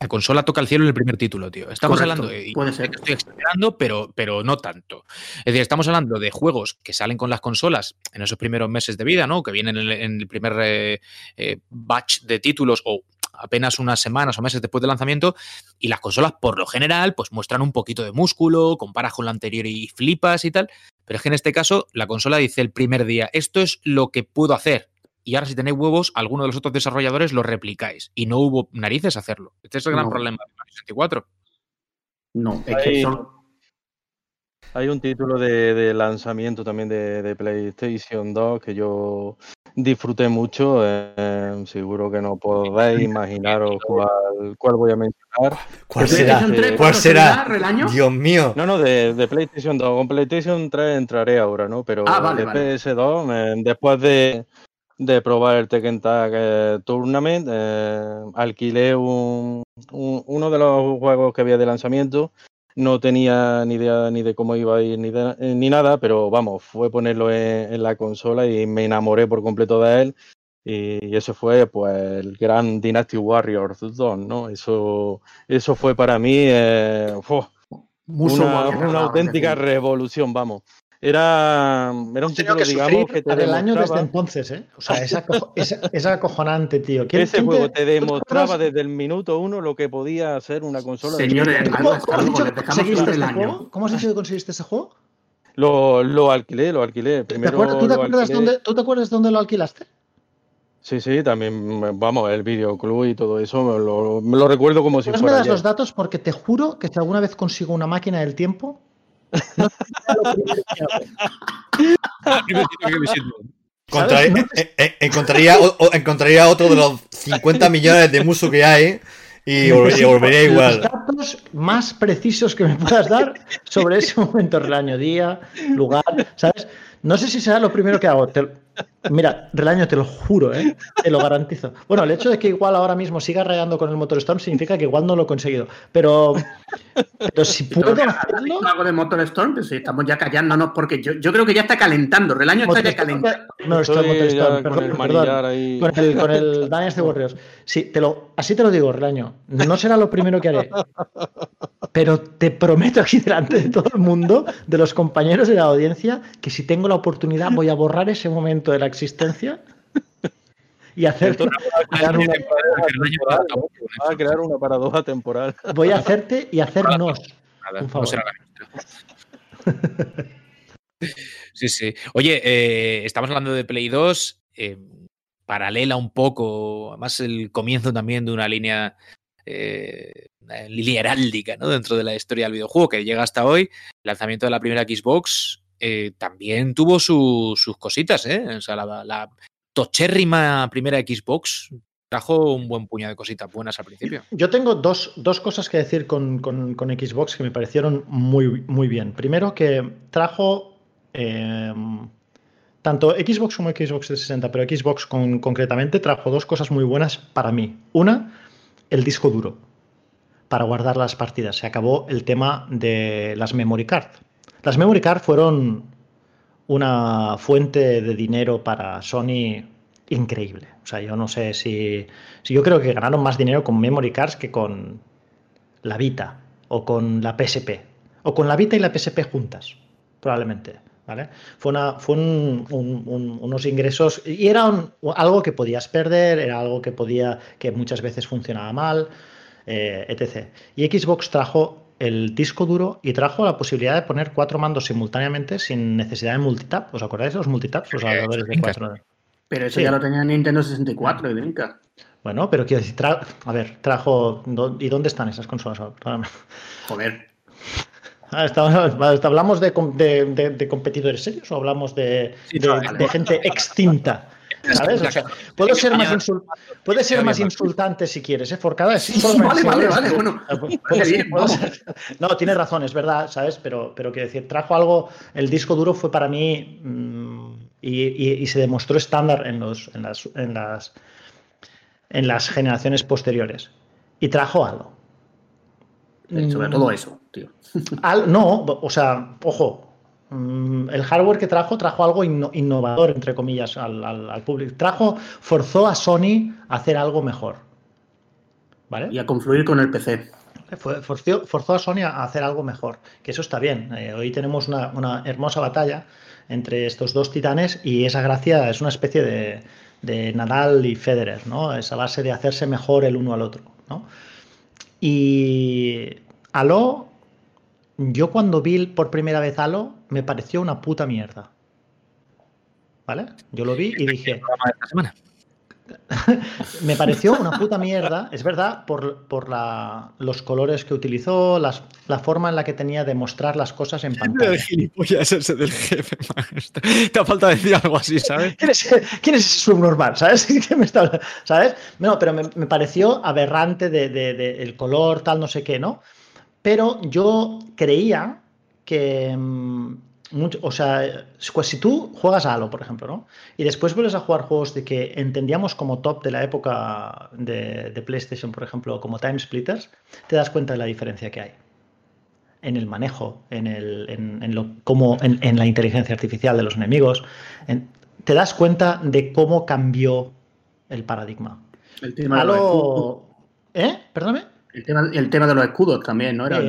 La consola toca el cielo en el primer título, tío. Estamos Correcto, hablando de. puede ser. Estoy exagerando, pero, pero no tanto. Es decir, estamos hablando de juegos que salen con las consolas en esos primeros meses de vida, ¿no? Que vienen en el, en el primer eh, eh, batch de títulos o apenas unas semanas o meses después del lanzamiento. Y las consolas, por lo general, pues muestran un poquito de músculo, comparas con la anterior y flipas y tal. Pero es que en este caso, la consola dice el primer día: esto es lo que puedo hacer. Y ahora, si tenéis huevos, alguno de los otros desarrolladores lo replicáis. Y no hubo narices a hacerlo. Este es el gran No. problema de Mario 64. No, es que son- Hay un título de, de lanzamiento también de, de PlayStation 2 que yo disfruté mucho. eh, seguro que no podéis imaginaros cuál, cuál voy a mencionar. ¿Cuál será? 3, ¿Cuál ¿cuándo será? saldrá, Relaño? Dios mío. No, no, de, de PlayStation 2. Con PlayStation 3 entraré ahora, ¿no? Pero Ah, vale, de vale. PS2, eh, después de, de probar el Tekken Tag eh, Tournament, eh, alquilé un, un- uno de los juegos que había de lanzamiento. No tenía ni idea ni de cómo iba a ir ni, de- eh, ni nada, pero vamos, fue ponerlo en, en la consola y me enamoré por completo de él. Y eso fue pues el gran Dynasty Warriors 2, ¿no? Eso, eso fue para mí eh, una, auténtica revolución, vamos. Era, era un título, digamos, que te el año desde demostraba, entonces, ¿eh? O sea, es, aco- es- es acojonante, tío. ¿Quién- ese quién juego te ¿tú demostraba desde el minuto uno lo que podía hacer una consola. de Señores, PlayStation. ¿Cómo, cómo has dicho que todo el este año. juego? ¿Cómo has dicho que conseguiste este juego? Lo, lo alquilé, lo alquilé. ¿Te Primero acuerdas- ¿Tú, te lo acuerdas alquilé. dónde, ¿Tú te acuerdas dónde lo alquilaste? Sí, sí, también, vamos, el videoclub y todo eso, me lo, me lo recuerdo como si Pues me fuera das ayer. los datos porque te juro que si alguna vez consigo una máquina del tiempo. Eh, eh, encontraría, o- o- encontraría otro de los 50 millones de musos que hay y, vol- y volvería Los igual. datos más precisos que me puedas dar sobre ese momento, el año, día, lugar, ¿sabes? No sé si será lo primero que hago. Te- Mira, Relaño, te lo juro, ¿eh? te lo garantizo. Bueno, el hecho de que igual ahora mismo siga rayando con el Motor Storm significa que igual no lo he conseguido. Pero, pero si puedo hacerlo. algo de Motor Storm, pues sí, estamos ya callándonos porque yo, yo creo que ya está calentando. Relaño está ya calentando. no, esto es Estoy Motor ya Storm, con perdón, el perdón. ahí. Con el, con el Dynasty Warriors. Sí, te lo, así te lo digo, Relaño. No será lo primero que haré. Pero te prometo aquí delante de todo el mundo, de los compañeros de la audiencia, que si tengo la oportunidad voy a borrar ese momento de la existencia y hacer, crear una- Va a crear una paradoja temporal. voy a hacerte y hacernos. Nada, Un no favor. será la nuestra. Sí, sí. Oye, eh, estamos hablando de Play 2, eh, paralela un poco, además el comienzo también de una línea, eh, línea heráldica ¿no? dentro de la historia del videojuego que llega hasta hoy. El lanzamiento de la primera Xbox eh, también tuvo su- sus cositas, ¿eh? O sea, la, la tochérrima primera Xbox trajo un buen puñado de cositas buenas al principio. Yo tengo dos, dos cosas que decir con, con- Xbox que me parecieron muy, muy bien. Primero, que trajo eh, tanto Xbox como Xbox 360, pero Xbox con- concretamente trajo dos cosas muy buenas para mí. Una, el disco duro para guardar las partidas. Se acabó el tema de las memory card. Las memory card fueron una fuente de dinero para Sony increíble. O sea, yo no sé si, si yo creo que ganaron más dinero con memory cards que con la Vita o con la PSP o con la Vita y la PSP juntas, probablemente. ¿Vale? Fue, una, fue un- un- un- unos ingresos y era algo que podías perder, era algo que podía que muchas veces funcionaba mal, eh, etc. Y Xbox trajo el disco duro y trajo la posibilidad de poner cuatro mandos simultáneamente sin necesidad de multitap. ¿Os acordáis de los multitaps? Los adaptadores de cuatro. Pero eso Sí. ya lo tenía Nintendo 64 y Dreamcast. Bueno, pero quiero decir, tra- a ver, trajo. ¿Y dónde están esas consolas ahora? Joder. Ah, estamos- ¿Hablamos de, de- de- de competidores serios o hablamos de, de- vale. de gente extinta? ¿Sabes? O sea, puedo ser más, insul- puede ser más insultante si quieres, ¿eh? Forcada es Vale, vale, vale, bueno. No, tienes razón, es verdad, ¿sabes? Pero, pero quiero decir, trajo algo. El disco duro fue para mí mm, y, y- y se demostró estándar en, los, en, las, en, las, en las generaciones posteriores. Y trajo algo. Sobre Mm, todo eso, tío. al- no, o sea, ojo, el hardware que trajo, trajo algo innovador, entre comillas, al, público. Trajo, forzó a Sony a hacer algo mejor. ¿Vale? Y a confluir con el PC. Forzó, forzó a Sony a hacer algo mejor, que eso está bien. Eh, hoy tenemos una, hermosa batalla entre estos dos titanes y esa gracia es una especie de, de Nadal y Federer, ¿no? Esa base de hacerse mejor el uno al otro, ¿no? Y Halo, yo cuando vi por primera vez Halo, me pareció una puta mierda. ¿Vale? Yo lo vi y dije. me pareció una puta mierda, es verdad, por, por la, los colores que utilizó, las, la forma en la que tenía de mostrar las cosas en pantalla. El gilipollas ese del jefe, Te ha falta decir algo así, ¿sabes? ¿Quién es, quién es ese subnormal? ¿Sabes? me está, ¿Sabes? No, pero me, me pareció aberrante de, de, de, el color, tal, no sé qué, ¿no? Pero yo creía que mm, o sea, pues si tú juegas a Halo, por ejemplo, ¿no? Y después vuelves a jugar juegos de que entendíamos como top de la época de, PlayStation, por ejemplo, como Time Splitters, te das cuenta de la diferencia que hay en el manejo, en, el, en, lo, como en, la inteligencia artificial de los enemigos. te das cuenta de cómo cambió el paradigma. El tema Halo... ¿Eh? Perdóname. El tema, el tema de los escudos también, ¿no? Era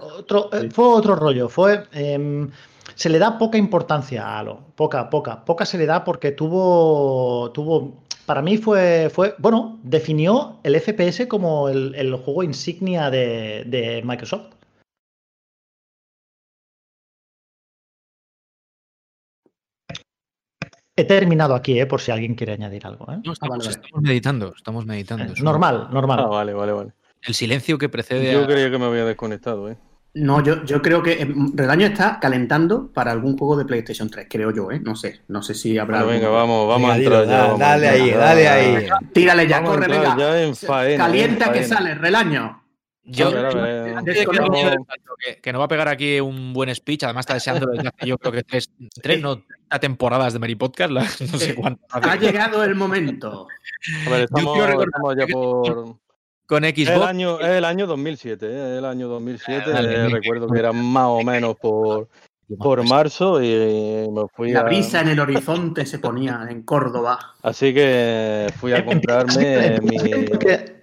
otro, eh, Fue otro rollo. Fue. Em, se le da poca importancia a Halo, poca, poca, poca se le da porque tuvo, tuvo, para mí fue, fue bueno, definió el FPS como el, juego insignia de, Microsoft. He terminado aquí, eh, por si alguien quiere añadir algo. ¿eh? estamos, meditando, estamos meditando. normal, normal. Ah, vale, vale, vale. El silencio que precede. Yo creía que me había desconectado, ¿eh? No, yo, yo creo que eh, Redaño está calentando para algún juego de PlayStation 3, creo yo, ¿eh? No sé, no sé si habrá. venga, vamos, vamos a entrar ya. dale ahí, dale ahí. Tírale ya, corre, venga. Calienta que sale, Relaño. Yo, que, no va a pegar aquí un buen speech, además está deseando yo creo que tres, tres no temporadas de Mary Podcast, no sé cuánto. Ha llegado el momento. A ver, estamos, estamos ya por con Xbox. El año, es el año 2007, ¿eh? el año 2007. Eh, recuerdo que era más o menos por, por marzo y me fui La brisa en el horizonte se ponía en Córdoba. Así que fui a comprarme mi...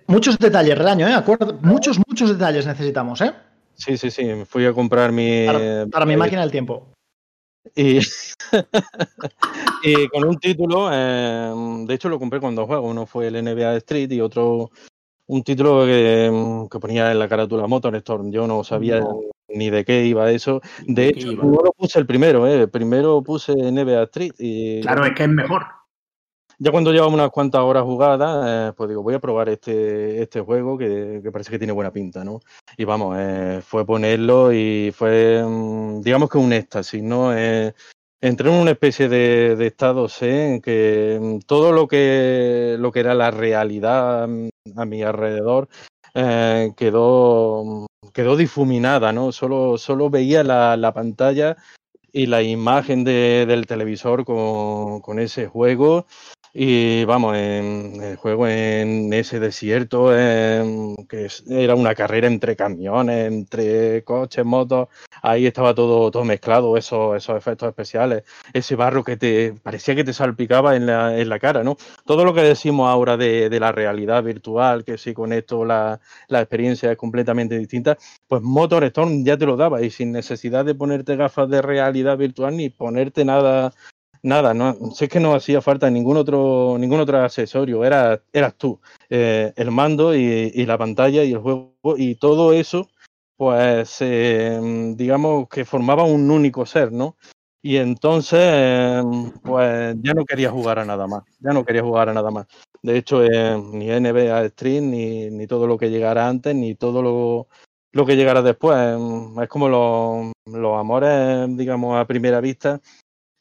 Muchos detalles, Relaño, ¿eh? Acuerdo, muchos, muchos detalles necesitamos, ¿eh? Sí, sí, sí. Fui a comprar mi... Para, mi máquina del tiempo. Y, y con un título, de hecho lo compré cuando juego. Uno fue el NBA Street y otro un título mm, que, ponía en la carátula Motorstorm. Yo no sabía ni de qué iba eso. De, hecho, no lo puse el primero, ¿eh? Primero puse NBA Street. Y... Claro, es que es mejor. Ya cuando llevamos unas cuantas horas jugadas, eh, pues digo, voy a probar este, este juego que, parece que tiene buena pinta, ¿no? Y vamos, eh, fue ponerlo y fue, mm, digamos que un éxtasis, ¿no? Eh, entré en una especie de, estado C en que mm, todo lo que, lo que era la realidad a mi alrededor eh, quedó, quedó difuminada, ¿no? Solo, solo veía la, pantalla y la imagen del televisor con, con ese juego. Y vamos, en el juego en ese desierto, que era una carrera entre camiones, entre coches, motos, ahí estaba todo, todo mezclado, esos, esos efectos especiales, ese barro que te parecía que te salpicaba en la, en la cara, ¿no? Todo lo que decimos ahora de, de la realidad virtual, que si con esto la, la, experiencia es completamente distinta, pues Motor Storm ya te lo daba y sin necesidad de ponerte gafas de realidad virtual ni ponerte nada nada, no, sé que no hacía falta ningún otro, ningún otro accesorio, era, eras tú, eh, el mando y, la pantalla y el juego y todo eso, pues eh, digamos que formaba un único ser, ¿no? Y entonces, pues ya no quería jugar a nada más, ya no quería jugar a nada más. De hecho, eh, ni NBA Stream, ni, ni todo lo que llegara antes, ni todo lo, lo que llegara después. Es como los, los amores, digamos, a primera vista,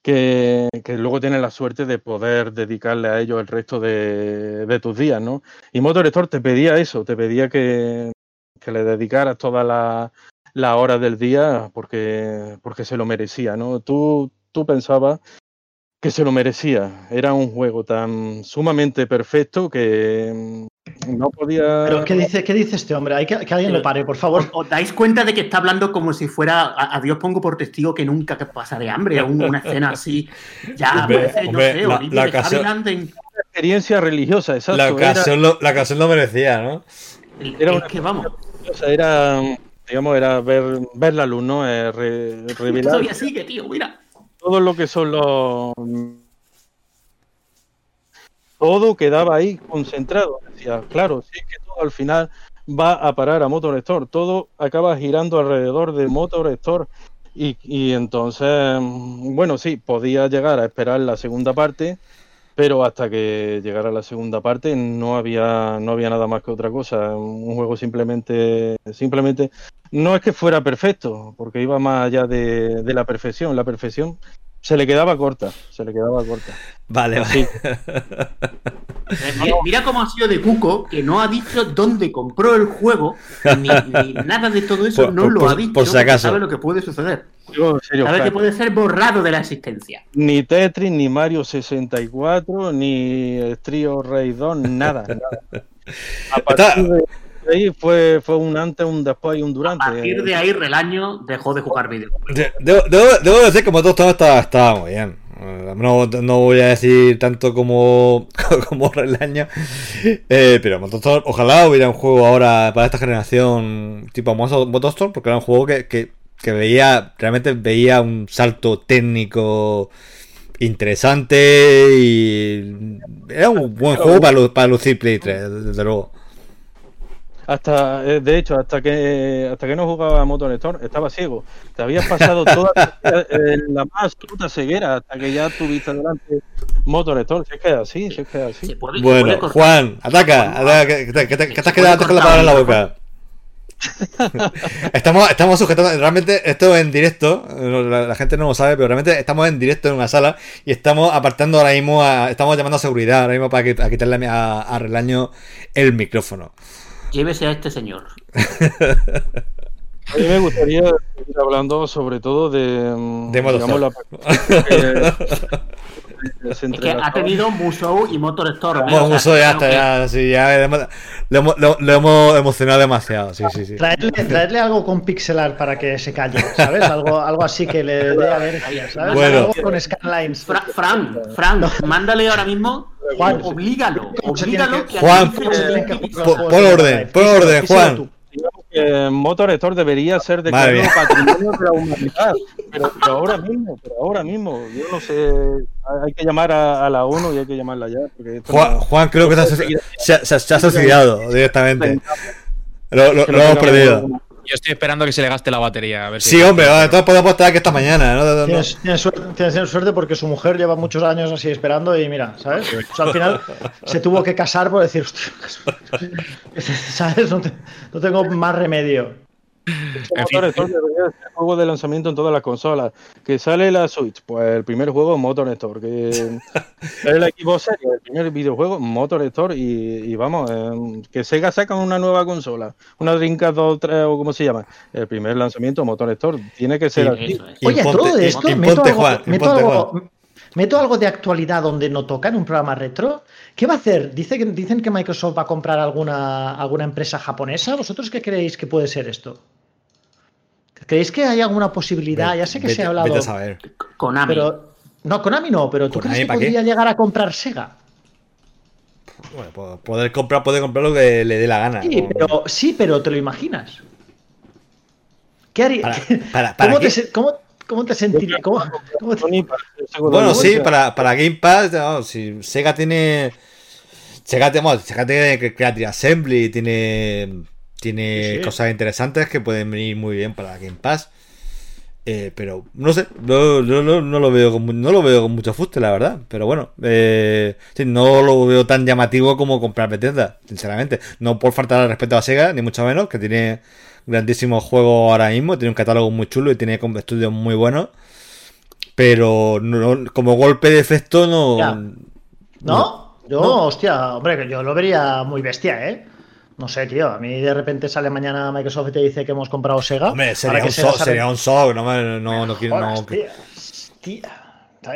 que, luego tienes la suerte de poder dedicarle a ellos el resto de, tus días, ¿no? Y Motor Store te pedía eso, te pedía que, le dedicaras todas las horas del día porque, porque se lo merecía, ¿no? Tú, tú pensabas que se lo merecía. Era un juego tan sumamente perfecto que, no podía. ¿Pero qué dice, qué dice este hombre? Hay que, que alguien lo pare, por favor. ¿Os dais cuenta de que está hablando como si fuera a, a Dios pongo por testigo que nunca pasaré hambre? Un- Una escena así. Ya, Hombre, parece, no hombre, sé, la- en- experiencia religiosa, exacto. La era- ocasión, lo, la ocasión lo merecía, ¿no? Era es que vamos. religiosa, era, digamos, era ver, ver la luz, ¿no? Eh, re- revelar Todavía sigue, tío, mira. todo lo que son los. Todo quedaba ahí concentrado. Decía, claro, sí que todo al final va a parar a Motor Store. Todo acaba girando alrededor de Motor Store. Y, y entonces, mm, bueno, sí, podía llegar a esperar la segunda parte, pero hasta que llegara la segunda parte no había, no había nada más que otra cosa. Un juego simplemente, simplemente, no es que fuera perfecto, porque iba más allá de, de la perfección. La perfección se le quedaba corta, se le quedaba corta. Vale, vale. Eh, Mira, mira cómo ha sido de Cuco, que no ha dicho dónde compró el juego, ni, ni nada de todo eso, Por- no por- lo por- ha dicho. por si porque acaso. Sabe lo que puede suceder. Yo, en serio, Sabe que puede ser borrado de la existencia. ni Tetris, ni Mario 64, ni of Rage 2, nada, nada. A partir de ahí fue, fue un antes, un después y un A durante. partir de ahí, Relaño dejó de jugar videojuegos. De- Debo, debo- debo decir que Storm estaba, estaba muy bien. Eh, No, no voy a decir tanto como, como Relaño. Eh, pero Motor Storm, ojalá hubiera un juego ahora para esta generación tipo Motor Motor Storm, porque era un juego que, que, que veía, realmente veía un salto técnico interesante y era un buen juego para, para lucir Play 3, desde luego. Hasta, eh, de hecho, hasta que hasta que no jugaba a Motor Storm, estaba ciego. Te habías pasado toda eh, la más absoluta ceguera hasta que ya tuviste delante Motor Storm. Si es que es así, si es que es así. Se puede- se puede Bueno. Juan, ataca, ataca, que, que te- que te- que te has quedado con la palabra en la boca. estamos, estamos sujetando, realmente esto en directo, la, la gente no lo sabe, pero realmente estamos en directo en una sala y estamos apartando ahora mismo, a- estamos llamando a seguridad ahora mismo para que- a quitarle a, a Relaño el micrófono. Llévese a este señor. A mí me gustaría seguir hablando sobre todo de, mm, De digamos, la Es que ha tenido Musou y Motor Storm. ¿eh? Bueno, O sea, Muso ya está, ya, sí, ya hemos- lo, hemos- lo- lo hemos emocionado demasiado, sí, sí, sí. Traedle, traedle algo con pixelar para que se calle, ¿sabes? Algo, algo así que le dé alergia, ¿sabes? Bueno. Algo con Skylines. Fra- Fran, Fran, mándale ahora mismo. Juan, oblígalo, ¿cómo se tiene oblígalo que- Juan, analice ¿Cómo se tienen que Pon- orden, pon Drive? orden, Juan. Que Motor Store debería ser Madre declarado patrimonio de la humanidad. Pero, pero ahora mismo, pero ahora mismo. Yo no sé. Hay que llamar a, a la ONU y hay que llamarla ya. Porque Juan, no- Juan creo que se ha, se se ha- se ha suicidado directamente. Lo, lo- que lo no hemos perdido. Yo estoy esperando que se le gaste la batería. A ver si Sí, hombre, entonces podemos estar aquí esta mañana. ¿no? No, no. Tienes, tienes suerte, tienes suerte porque su mujer lleva muchos años así esperando y mira, ¿sabes? O sea, al final se tuvo que casar por decir, "Hostia, ¿sabes? No, te- no tengo más remedio. En fin. Motor Store debería ser juego de lanzamiento en todas las consolas. Que sale la Switch, pues el primer juego Motor Store. Que es el equipo serio, el primer videojuego Motor Store. Y, y vamos, eh, que Sega saca una nueva consola, una Dreamcast 2, 3 o como se llama. El primer lanzamiento Motor Store. Tiene que ser Sí, así. Oye, Imponte- todo esto, imponte, meto algo, Juan, meto, imponte, algo, meto algo de actualidad donde no toca en un programa retro. ¿Qué va a hacer? Dice que, dicen que Microsoft va a comprar alguna, alguna empresa japonesa. ¿Vosotros qué creéis que puede ser esto? ¿Creéis que hay alguna posibilidad? Ya sé que Vete- se ha hablado. Vete a saber. Konami. Pero, no, Konami no, pero ¿tú ¿Konami crees que qué? podría llegar a comprar Sega? Bueno, po- poder comprar, poder comprar lo que le dé la gana. Sí, pero, sí, pero te lo imaginas. ¿Qué haría? Para- para- para ¿Cómo, qué? te, cómo- cómo te sentirías? ¿Cómo, te- Bueno, sí, para, para Game Pass, no, si Sega tiene. Sega, tiene- bueno, Sega tiene que Creative Assembly, tiene, tiene Sí, sí. cosas interesantes que pueden venir muy bien para Game Pass. Eh, pero no sé, no, no, no, no lo veo con, no lo veo con mucho fuste, la verdad. Pero bueno, eh, no lo veo tan llamativo como comprar Bethesda, sinceramente. No por faltar al respeto a Sega, ni mucho menos, que tiene grandísimos juegos ahora mismo, tiene un catálogo muy chulo y tiene estudios muy buenos. Pero como golpe de efecto no. Ya. ¿No? Yo, hostia, hombre, que yo lo vería muy bestia, ¿eh? No sé, tío. A mí de repente sale mañana Microsoft y te dice que hemos comprado Sega. Hombre, sería un, Sega sería un shock, no, me- no, no quiero. No- tío. Tía.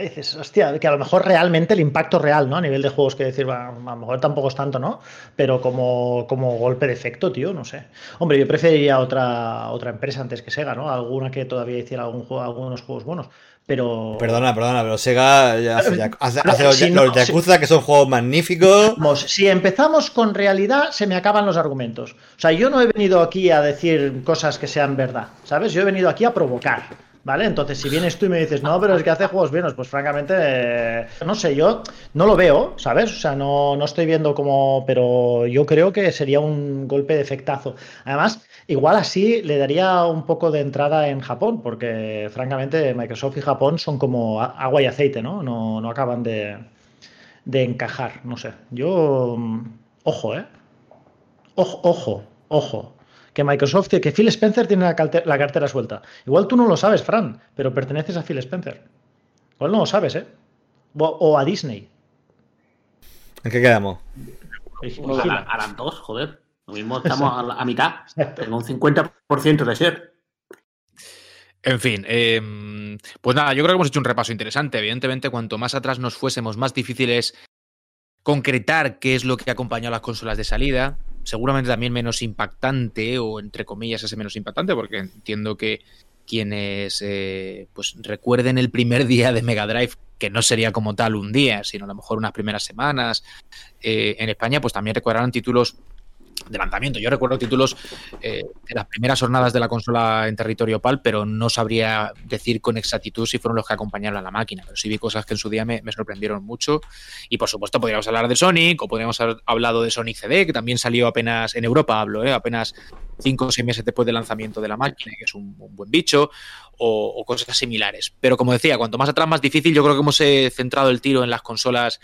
dices, hostia, que a lo mejor realmente el impacto real, ¿no? A nivel de juegos que decir, a lo mejor tampoco es tanto, ¿no? Pero como, como golpe de efecto, tío, no sé. Hombre, yo preferiría otra, otra empresa antes que Sega, ¿no? Alguna que todavía hiciera algún juego, algunos juegos buenos. Pero. Perdona, perdona, pero Sega hace, hace, los, Yakuza, que son juegos magníficos. si empezamos con realidad, se me acaban los argumentos. O sea, yo no he venido aquí a decir cosas que sean verdad, ¿sabes? Yo he venido aquí a provocar. ¿Vale? Entonces, si vienes tú y me dices, no, pero es que hace juegos buenos, pues francamente, eh, no sé, yo no lo veo, ¿sabes? O sea, no, no estoy viendo como, pero yo creo que sería un golpe de efectazo. Además, igual así le daría un poco de entrada en Japón, porque francamente Microsoft y Japón son como agua y aceite, ¿no? No, no acaban de, de encajar, no sé. Yo, mm, ojo, ¿eh? Ojo, ojo, ojo que Microsoft, que Phil Spencer tiene la, cartera suelta. Igual tú no lo sabes, Fran, pero perteneces a Phil Spencer. Igual no lo sabes, ¿eh? O, a Disney. ¿En qué quedamos? Harán dos, joder. Lo mismo estamos a, mitad. Tengo un 50% de ser. En fin, em, pues nada, yo creo que hemos hecho un repaso interesante. Evidentemente, cuanto más atrás nos fuésemos, más difícil es concretar qué es lo que acompañó a las consolas de salida seguramente también menos impactante, o entre comillas ese menos impactante, porque entiendo que quienes eh, pues recuerden el primer día de Mega Drive, que no sería como tal un día, sino a lo mejor unas primeras semanas, eh, en España, pues también recordarán títulos de lanzamiento. Yo recuerdo títulos eh, de las primeras jornadas de la consola en territorio PAL, pero no sabría decir con exactitud si fueron los que acompañaron a la máquina. Pero sí vi cosas que en su día me, sorprendieron mucho. Y por supuesto, podríamos hablar de Sonic, o podríamos haber hablado de Sonic CD, que también salió apenas en Europa, hablo, ¿eh? apenas cinco o seis meses después del lanzamiento de la máquina, que es un, buen bicho, o, o, cosas similares. Pero como decía, cuanto más atrás, más difícil. Yo creo que hemos eh, centrado el tiro en las consolas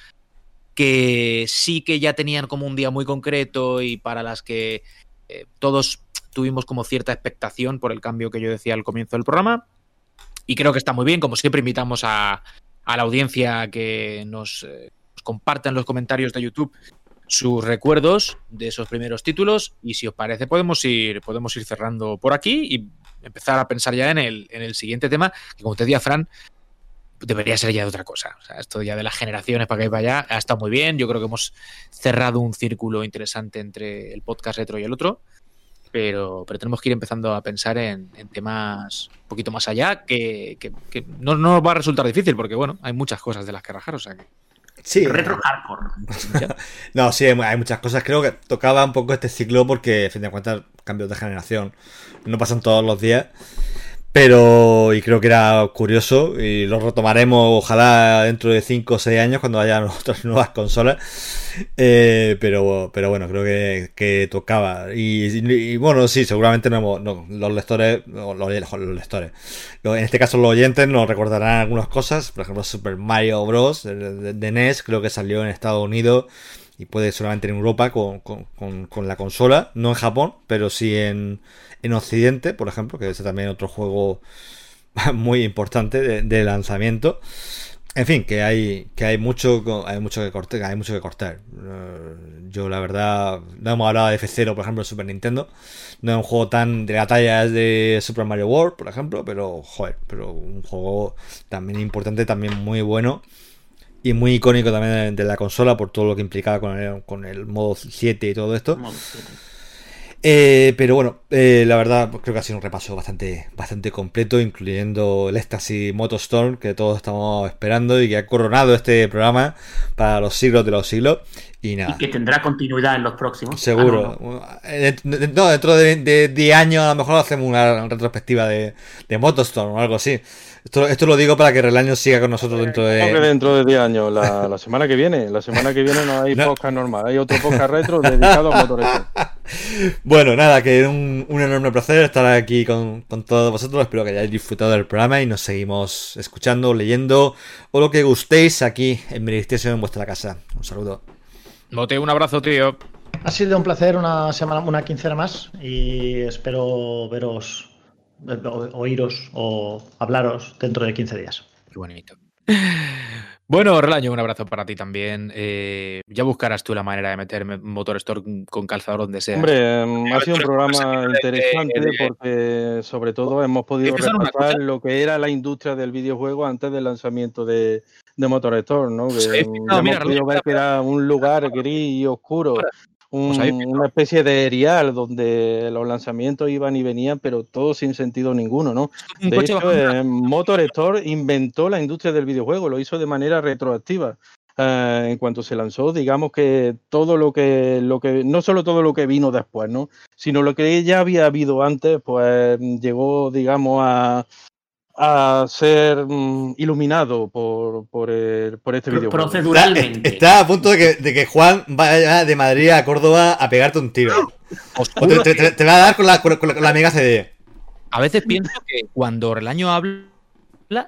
que sí que ya tenían como un día muy concreto y para las que eh, todos tuvimos como cierta expectación por el cambio que yo decía al comienzo del programa. Y creo que está muy bien, como siempre invitamos a, la audiencia que nos, eh, nos comparta en los comentarios de YouTube sus recuerdos de esos primeros títulos y si os parece podemos ir, podemos ir cerrando por aquí y empezar a pensar ya en el, en el siguiente tema, que como te decía Fran, debería ser ya de otra cosa. O sea, esto ya de las generaciones para que vaya allá ha estado muy bien. Yo creo que hemos cerrado un círculo interesante entre el podcast retro y el otro. Pero, pero tenemos que ir empezando a pensar en, temas un poquito más allá, que, no, no, va a resultar difícil, porque bueno, hay muchas cosas de las que rajar, o sea que. Sí. Retro hardcore. no, sí, hay muchas cosas. Creo que tocaba un poco este ciclo porque, a fin de cuentas, cambios de generación no pasan todos los días. Pero, y creo que era curioso, y lo retomaremos ojalá dentro de 5 o 6 años cuando haya otras nuevas consolas. Eh, pero, pero bueno, creo que, tocaba. Y, bueno, sí, seguramente no, los lectores, los, lectores, en este caso los oyentes nos recordarán algunas cosas. Por ejemplo, Super Mario Bros. de, NES, creo que salió en Estados Unidos y puede solamente en Europa con, con, la consola, no en Japón, pero sí en, en Occidente, por ejemplo, que es también otro juego muy importante de, lanzamiento. En fin, que hay, que hay mucho, hay mucho que cortar, hay mucho que cortar. Eh, yo la verdad, no hemos hablado de F0, por ejemplo, en Super Nintendo. No es un juego tan de la talla de Super Mario World, por ejemplo, pero joder, pero un juego también importante, también muy bueno y muy icónico también de, la consola por todo lo que implicaba con el, con el modo 7 y todo esto. Eh, pero bueno, eh, la verdad creo que ha sido un repaso bastante, bastante completo, incluyendo el Ecstasy Motostorm que todos estamos esperando y que ha coronado este programa para los siglos de los siglos. Y nada. Y que tendrá continuidad en los próximos. Seguro. Ah, eh, no, dentro de 10 años a lo mejor hacemos una retrospectiva de, de Motostorm o algo así. Esto, esto, lo digo para que Relaño siga con nosotros dentro de. dentro de 10 años, la, semana que viene. La semana que viene no hay podcast normal, hay otro podcast retro dedicado a motores. Bueno, nada, que un, un enorme placer estar aquí con, con, todos vosotros. Espero que hayáis disfrutado del programa y nos seguimos escuchando, leyendo o lo que gustéis aquí en Ministerio en vuestra casa. Un saludo. Bote, un abrazo, tío. Ha sido un placer una semana, una quincena más y espero veros oíros o hablaros dentro de 15 días. Qué bonito. Bueno, Relaño, un abrazo para ti también. Eh, ya buscarás tú la manera de meter Motor Store con calzador donde sea. Hombre, em, ha sido un programa interesante porque sobre todo hemos podido repasar lo que era la industria del videojuego antes del lanzamiento de, de Motor Store, ¿no? Que, hemos podido ver que era un lugar gris y oscuro pues una especie de erial donde los lanzamientos iban y venían, pero todo sin sentido ninguno, ¿no? De hecho, eh, Motor Store inventó la industria del videojuego, lo hizo de manera retroactiva. Eh, en cuanto se lanzó, digamos que todo lo que, lo que, no solo todo lo que vino después, ¿no? Sino lo que ya había habido antes, pues llegó, digamos, a, a ser mm, iluminado por, por, el, por este videojuego. Proceduralmente. Está, a punto de que, de que, Juan vaya de Madrid a Córdoba a pegarte un tiro. te, va a dar con la, con, la mega CD. A veces pienso que cuando Relaño habla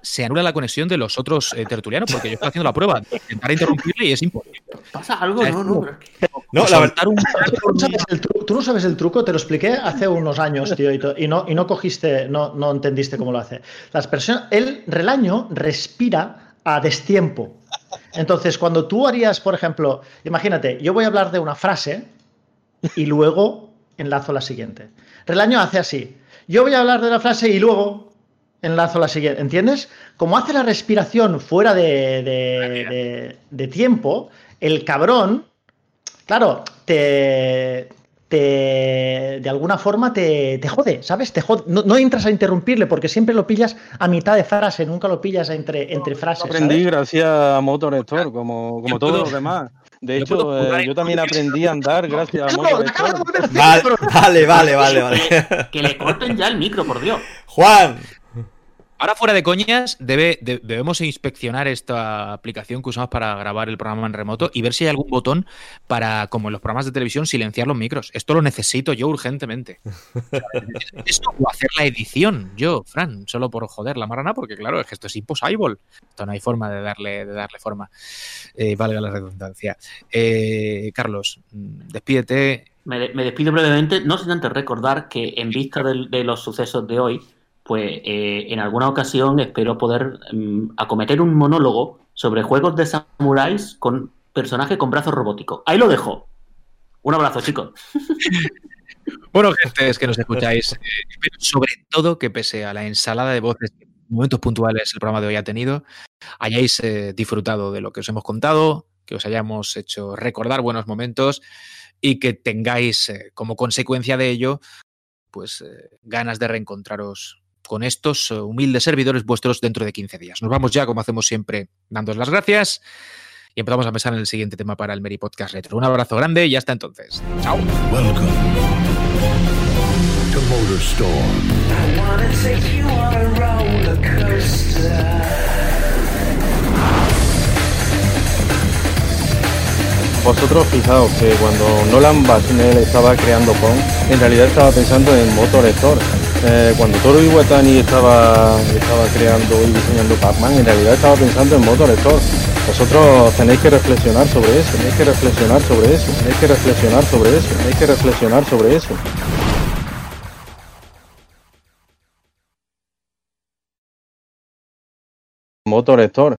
se anula la conexión de los otros eh, tertulianos, porque yo estoy haciendo la prueba de intentar interrumpirle y es imposible. ¿Pasa algo? No, no. No, la verdad. ¿Tú, no sabes el truco, te lo expliqué hace unos años, tío, y, no, y no cogiste, no, no entendiste cómo lo hace. Las personas, el relaño respira a destiempo. Entonces, cuando tú harías, por ejemplo, imagínate, yo voy a hablar de una frase y luego enlazo la siguiente. Relaño hace así. Yo voy a hablar de la frase y luego enlazo la siguiente. ¿Entiendes? Como hace la respiración fuera de, tiempo, el cabrón, claro, te, te, de alguna forma te, jode, ¿sabes? Te jode. No, entras a interrumpirle porque siempre lo pillas a mitad de frase, nunca lo pillas entre, entre frases. Aprendí gracias a Motor Store, como, como todos los demás. De hecho, eh, yo también aprendí a andar gracias a Motor Store. Vale, vale, vale, vale. Que le corten ya el micro, por Dios. Juan, Ahora, fuera de coñas, debe, debemos inspeccionar esta aplicación que usamos para grabar el programa en remoto y ver si hay algún botón para, como en los programas de televisión, silenciar los micros. Esto lo necesito yo urgentemente. Esto o hacer la edición, yo, Fran, solo por joder la marana, porque claro, es que esto es imposible. Esto no hay forma de darle, de darle forma. Eh, valga la redundancia. Eh, Carlos, despídete. Me, despido brevemente, no sin antes recordar que en vista de los sucesos de hoy, pues eh, en alguna ocasión espero poder mm, acometer un monólogo sobre juegos de samuráis con personaje con brazos robóticos. Ahí lo dejo. Un abrazo, chicos. Bueno, gente, es que nos escucháis. Eh, sobre todo que pese a la ensalada de voces que momentos puntuales el programa de hoy ha tenido, hayáis eh, disfrutado de lo que os hemos contado, que os hayamos hecho recordar buenos momentos y que tengáis como consecuencia de ello, pues ganas de reencontraros con estos eh, humildes servidores vuestros dentro de 15 días. Nos vamos ya, como hacemos siempre, dándos las gracias y empezamos a pensar en el siguiente tema para el Meri Podcast Retro. Un abrazo grande y hasta entonces. Chao. Vosotros fijaos que cuando Nolan Bushnell estaba creando Pong, en realidad estaba pensando en Motor Store eh, cuando Toro Iwatani estaba, estaba creando y diseñando Pac-Man, en realidad estaba pensando en Motor Store. Vosotros tenéis que reflexionar sobre eso, tenéis que reflexionar sobre eso, tenéis que reflexionar sobre eso, tenéis que reflexionar sobre eso. Motor Store.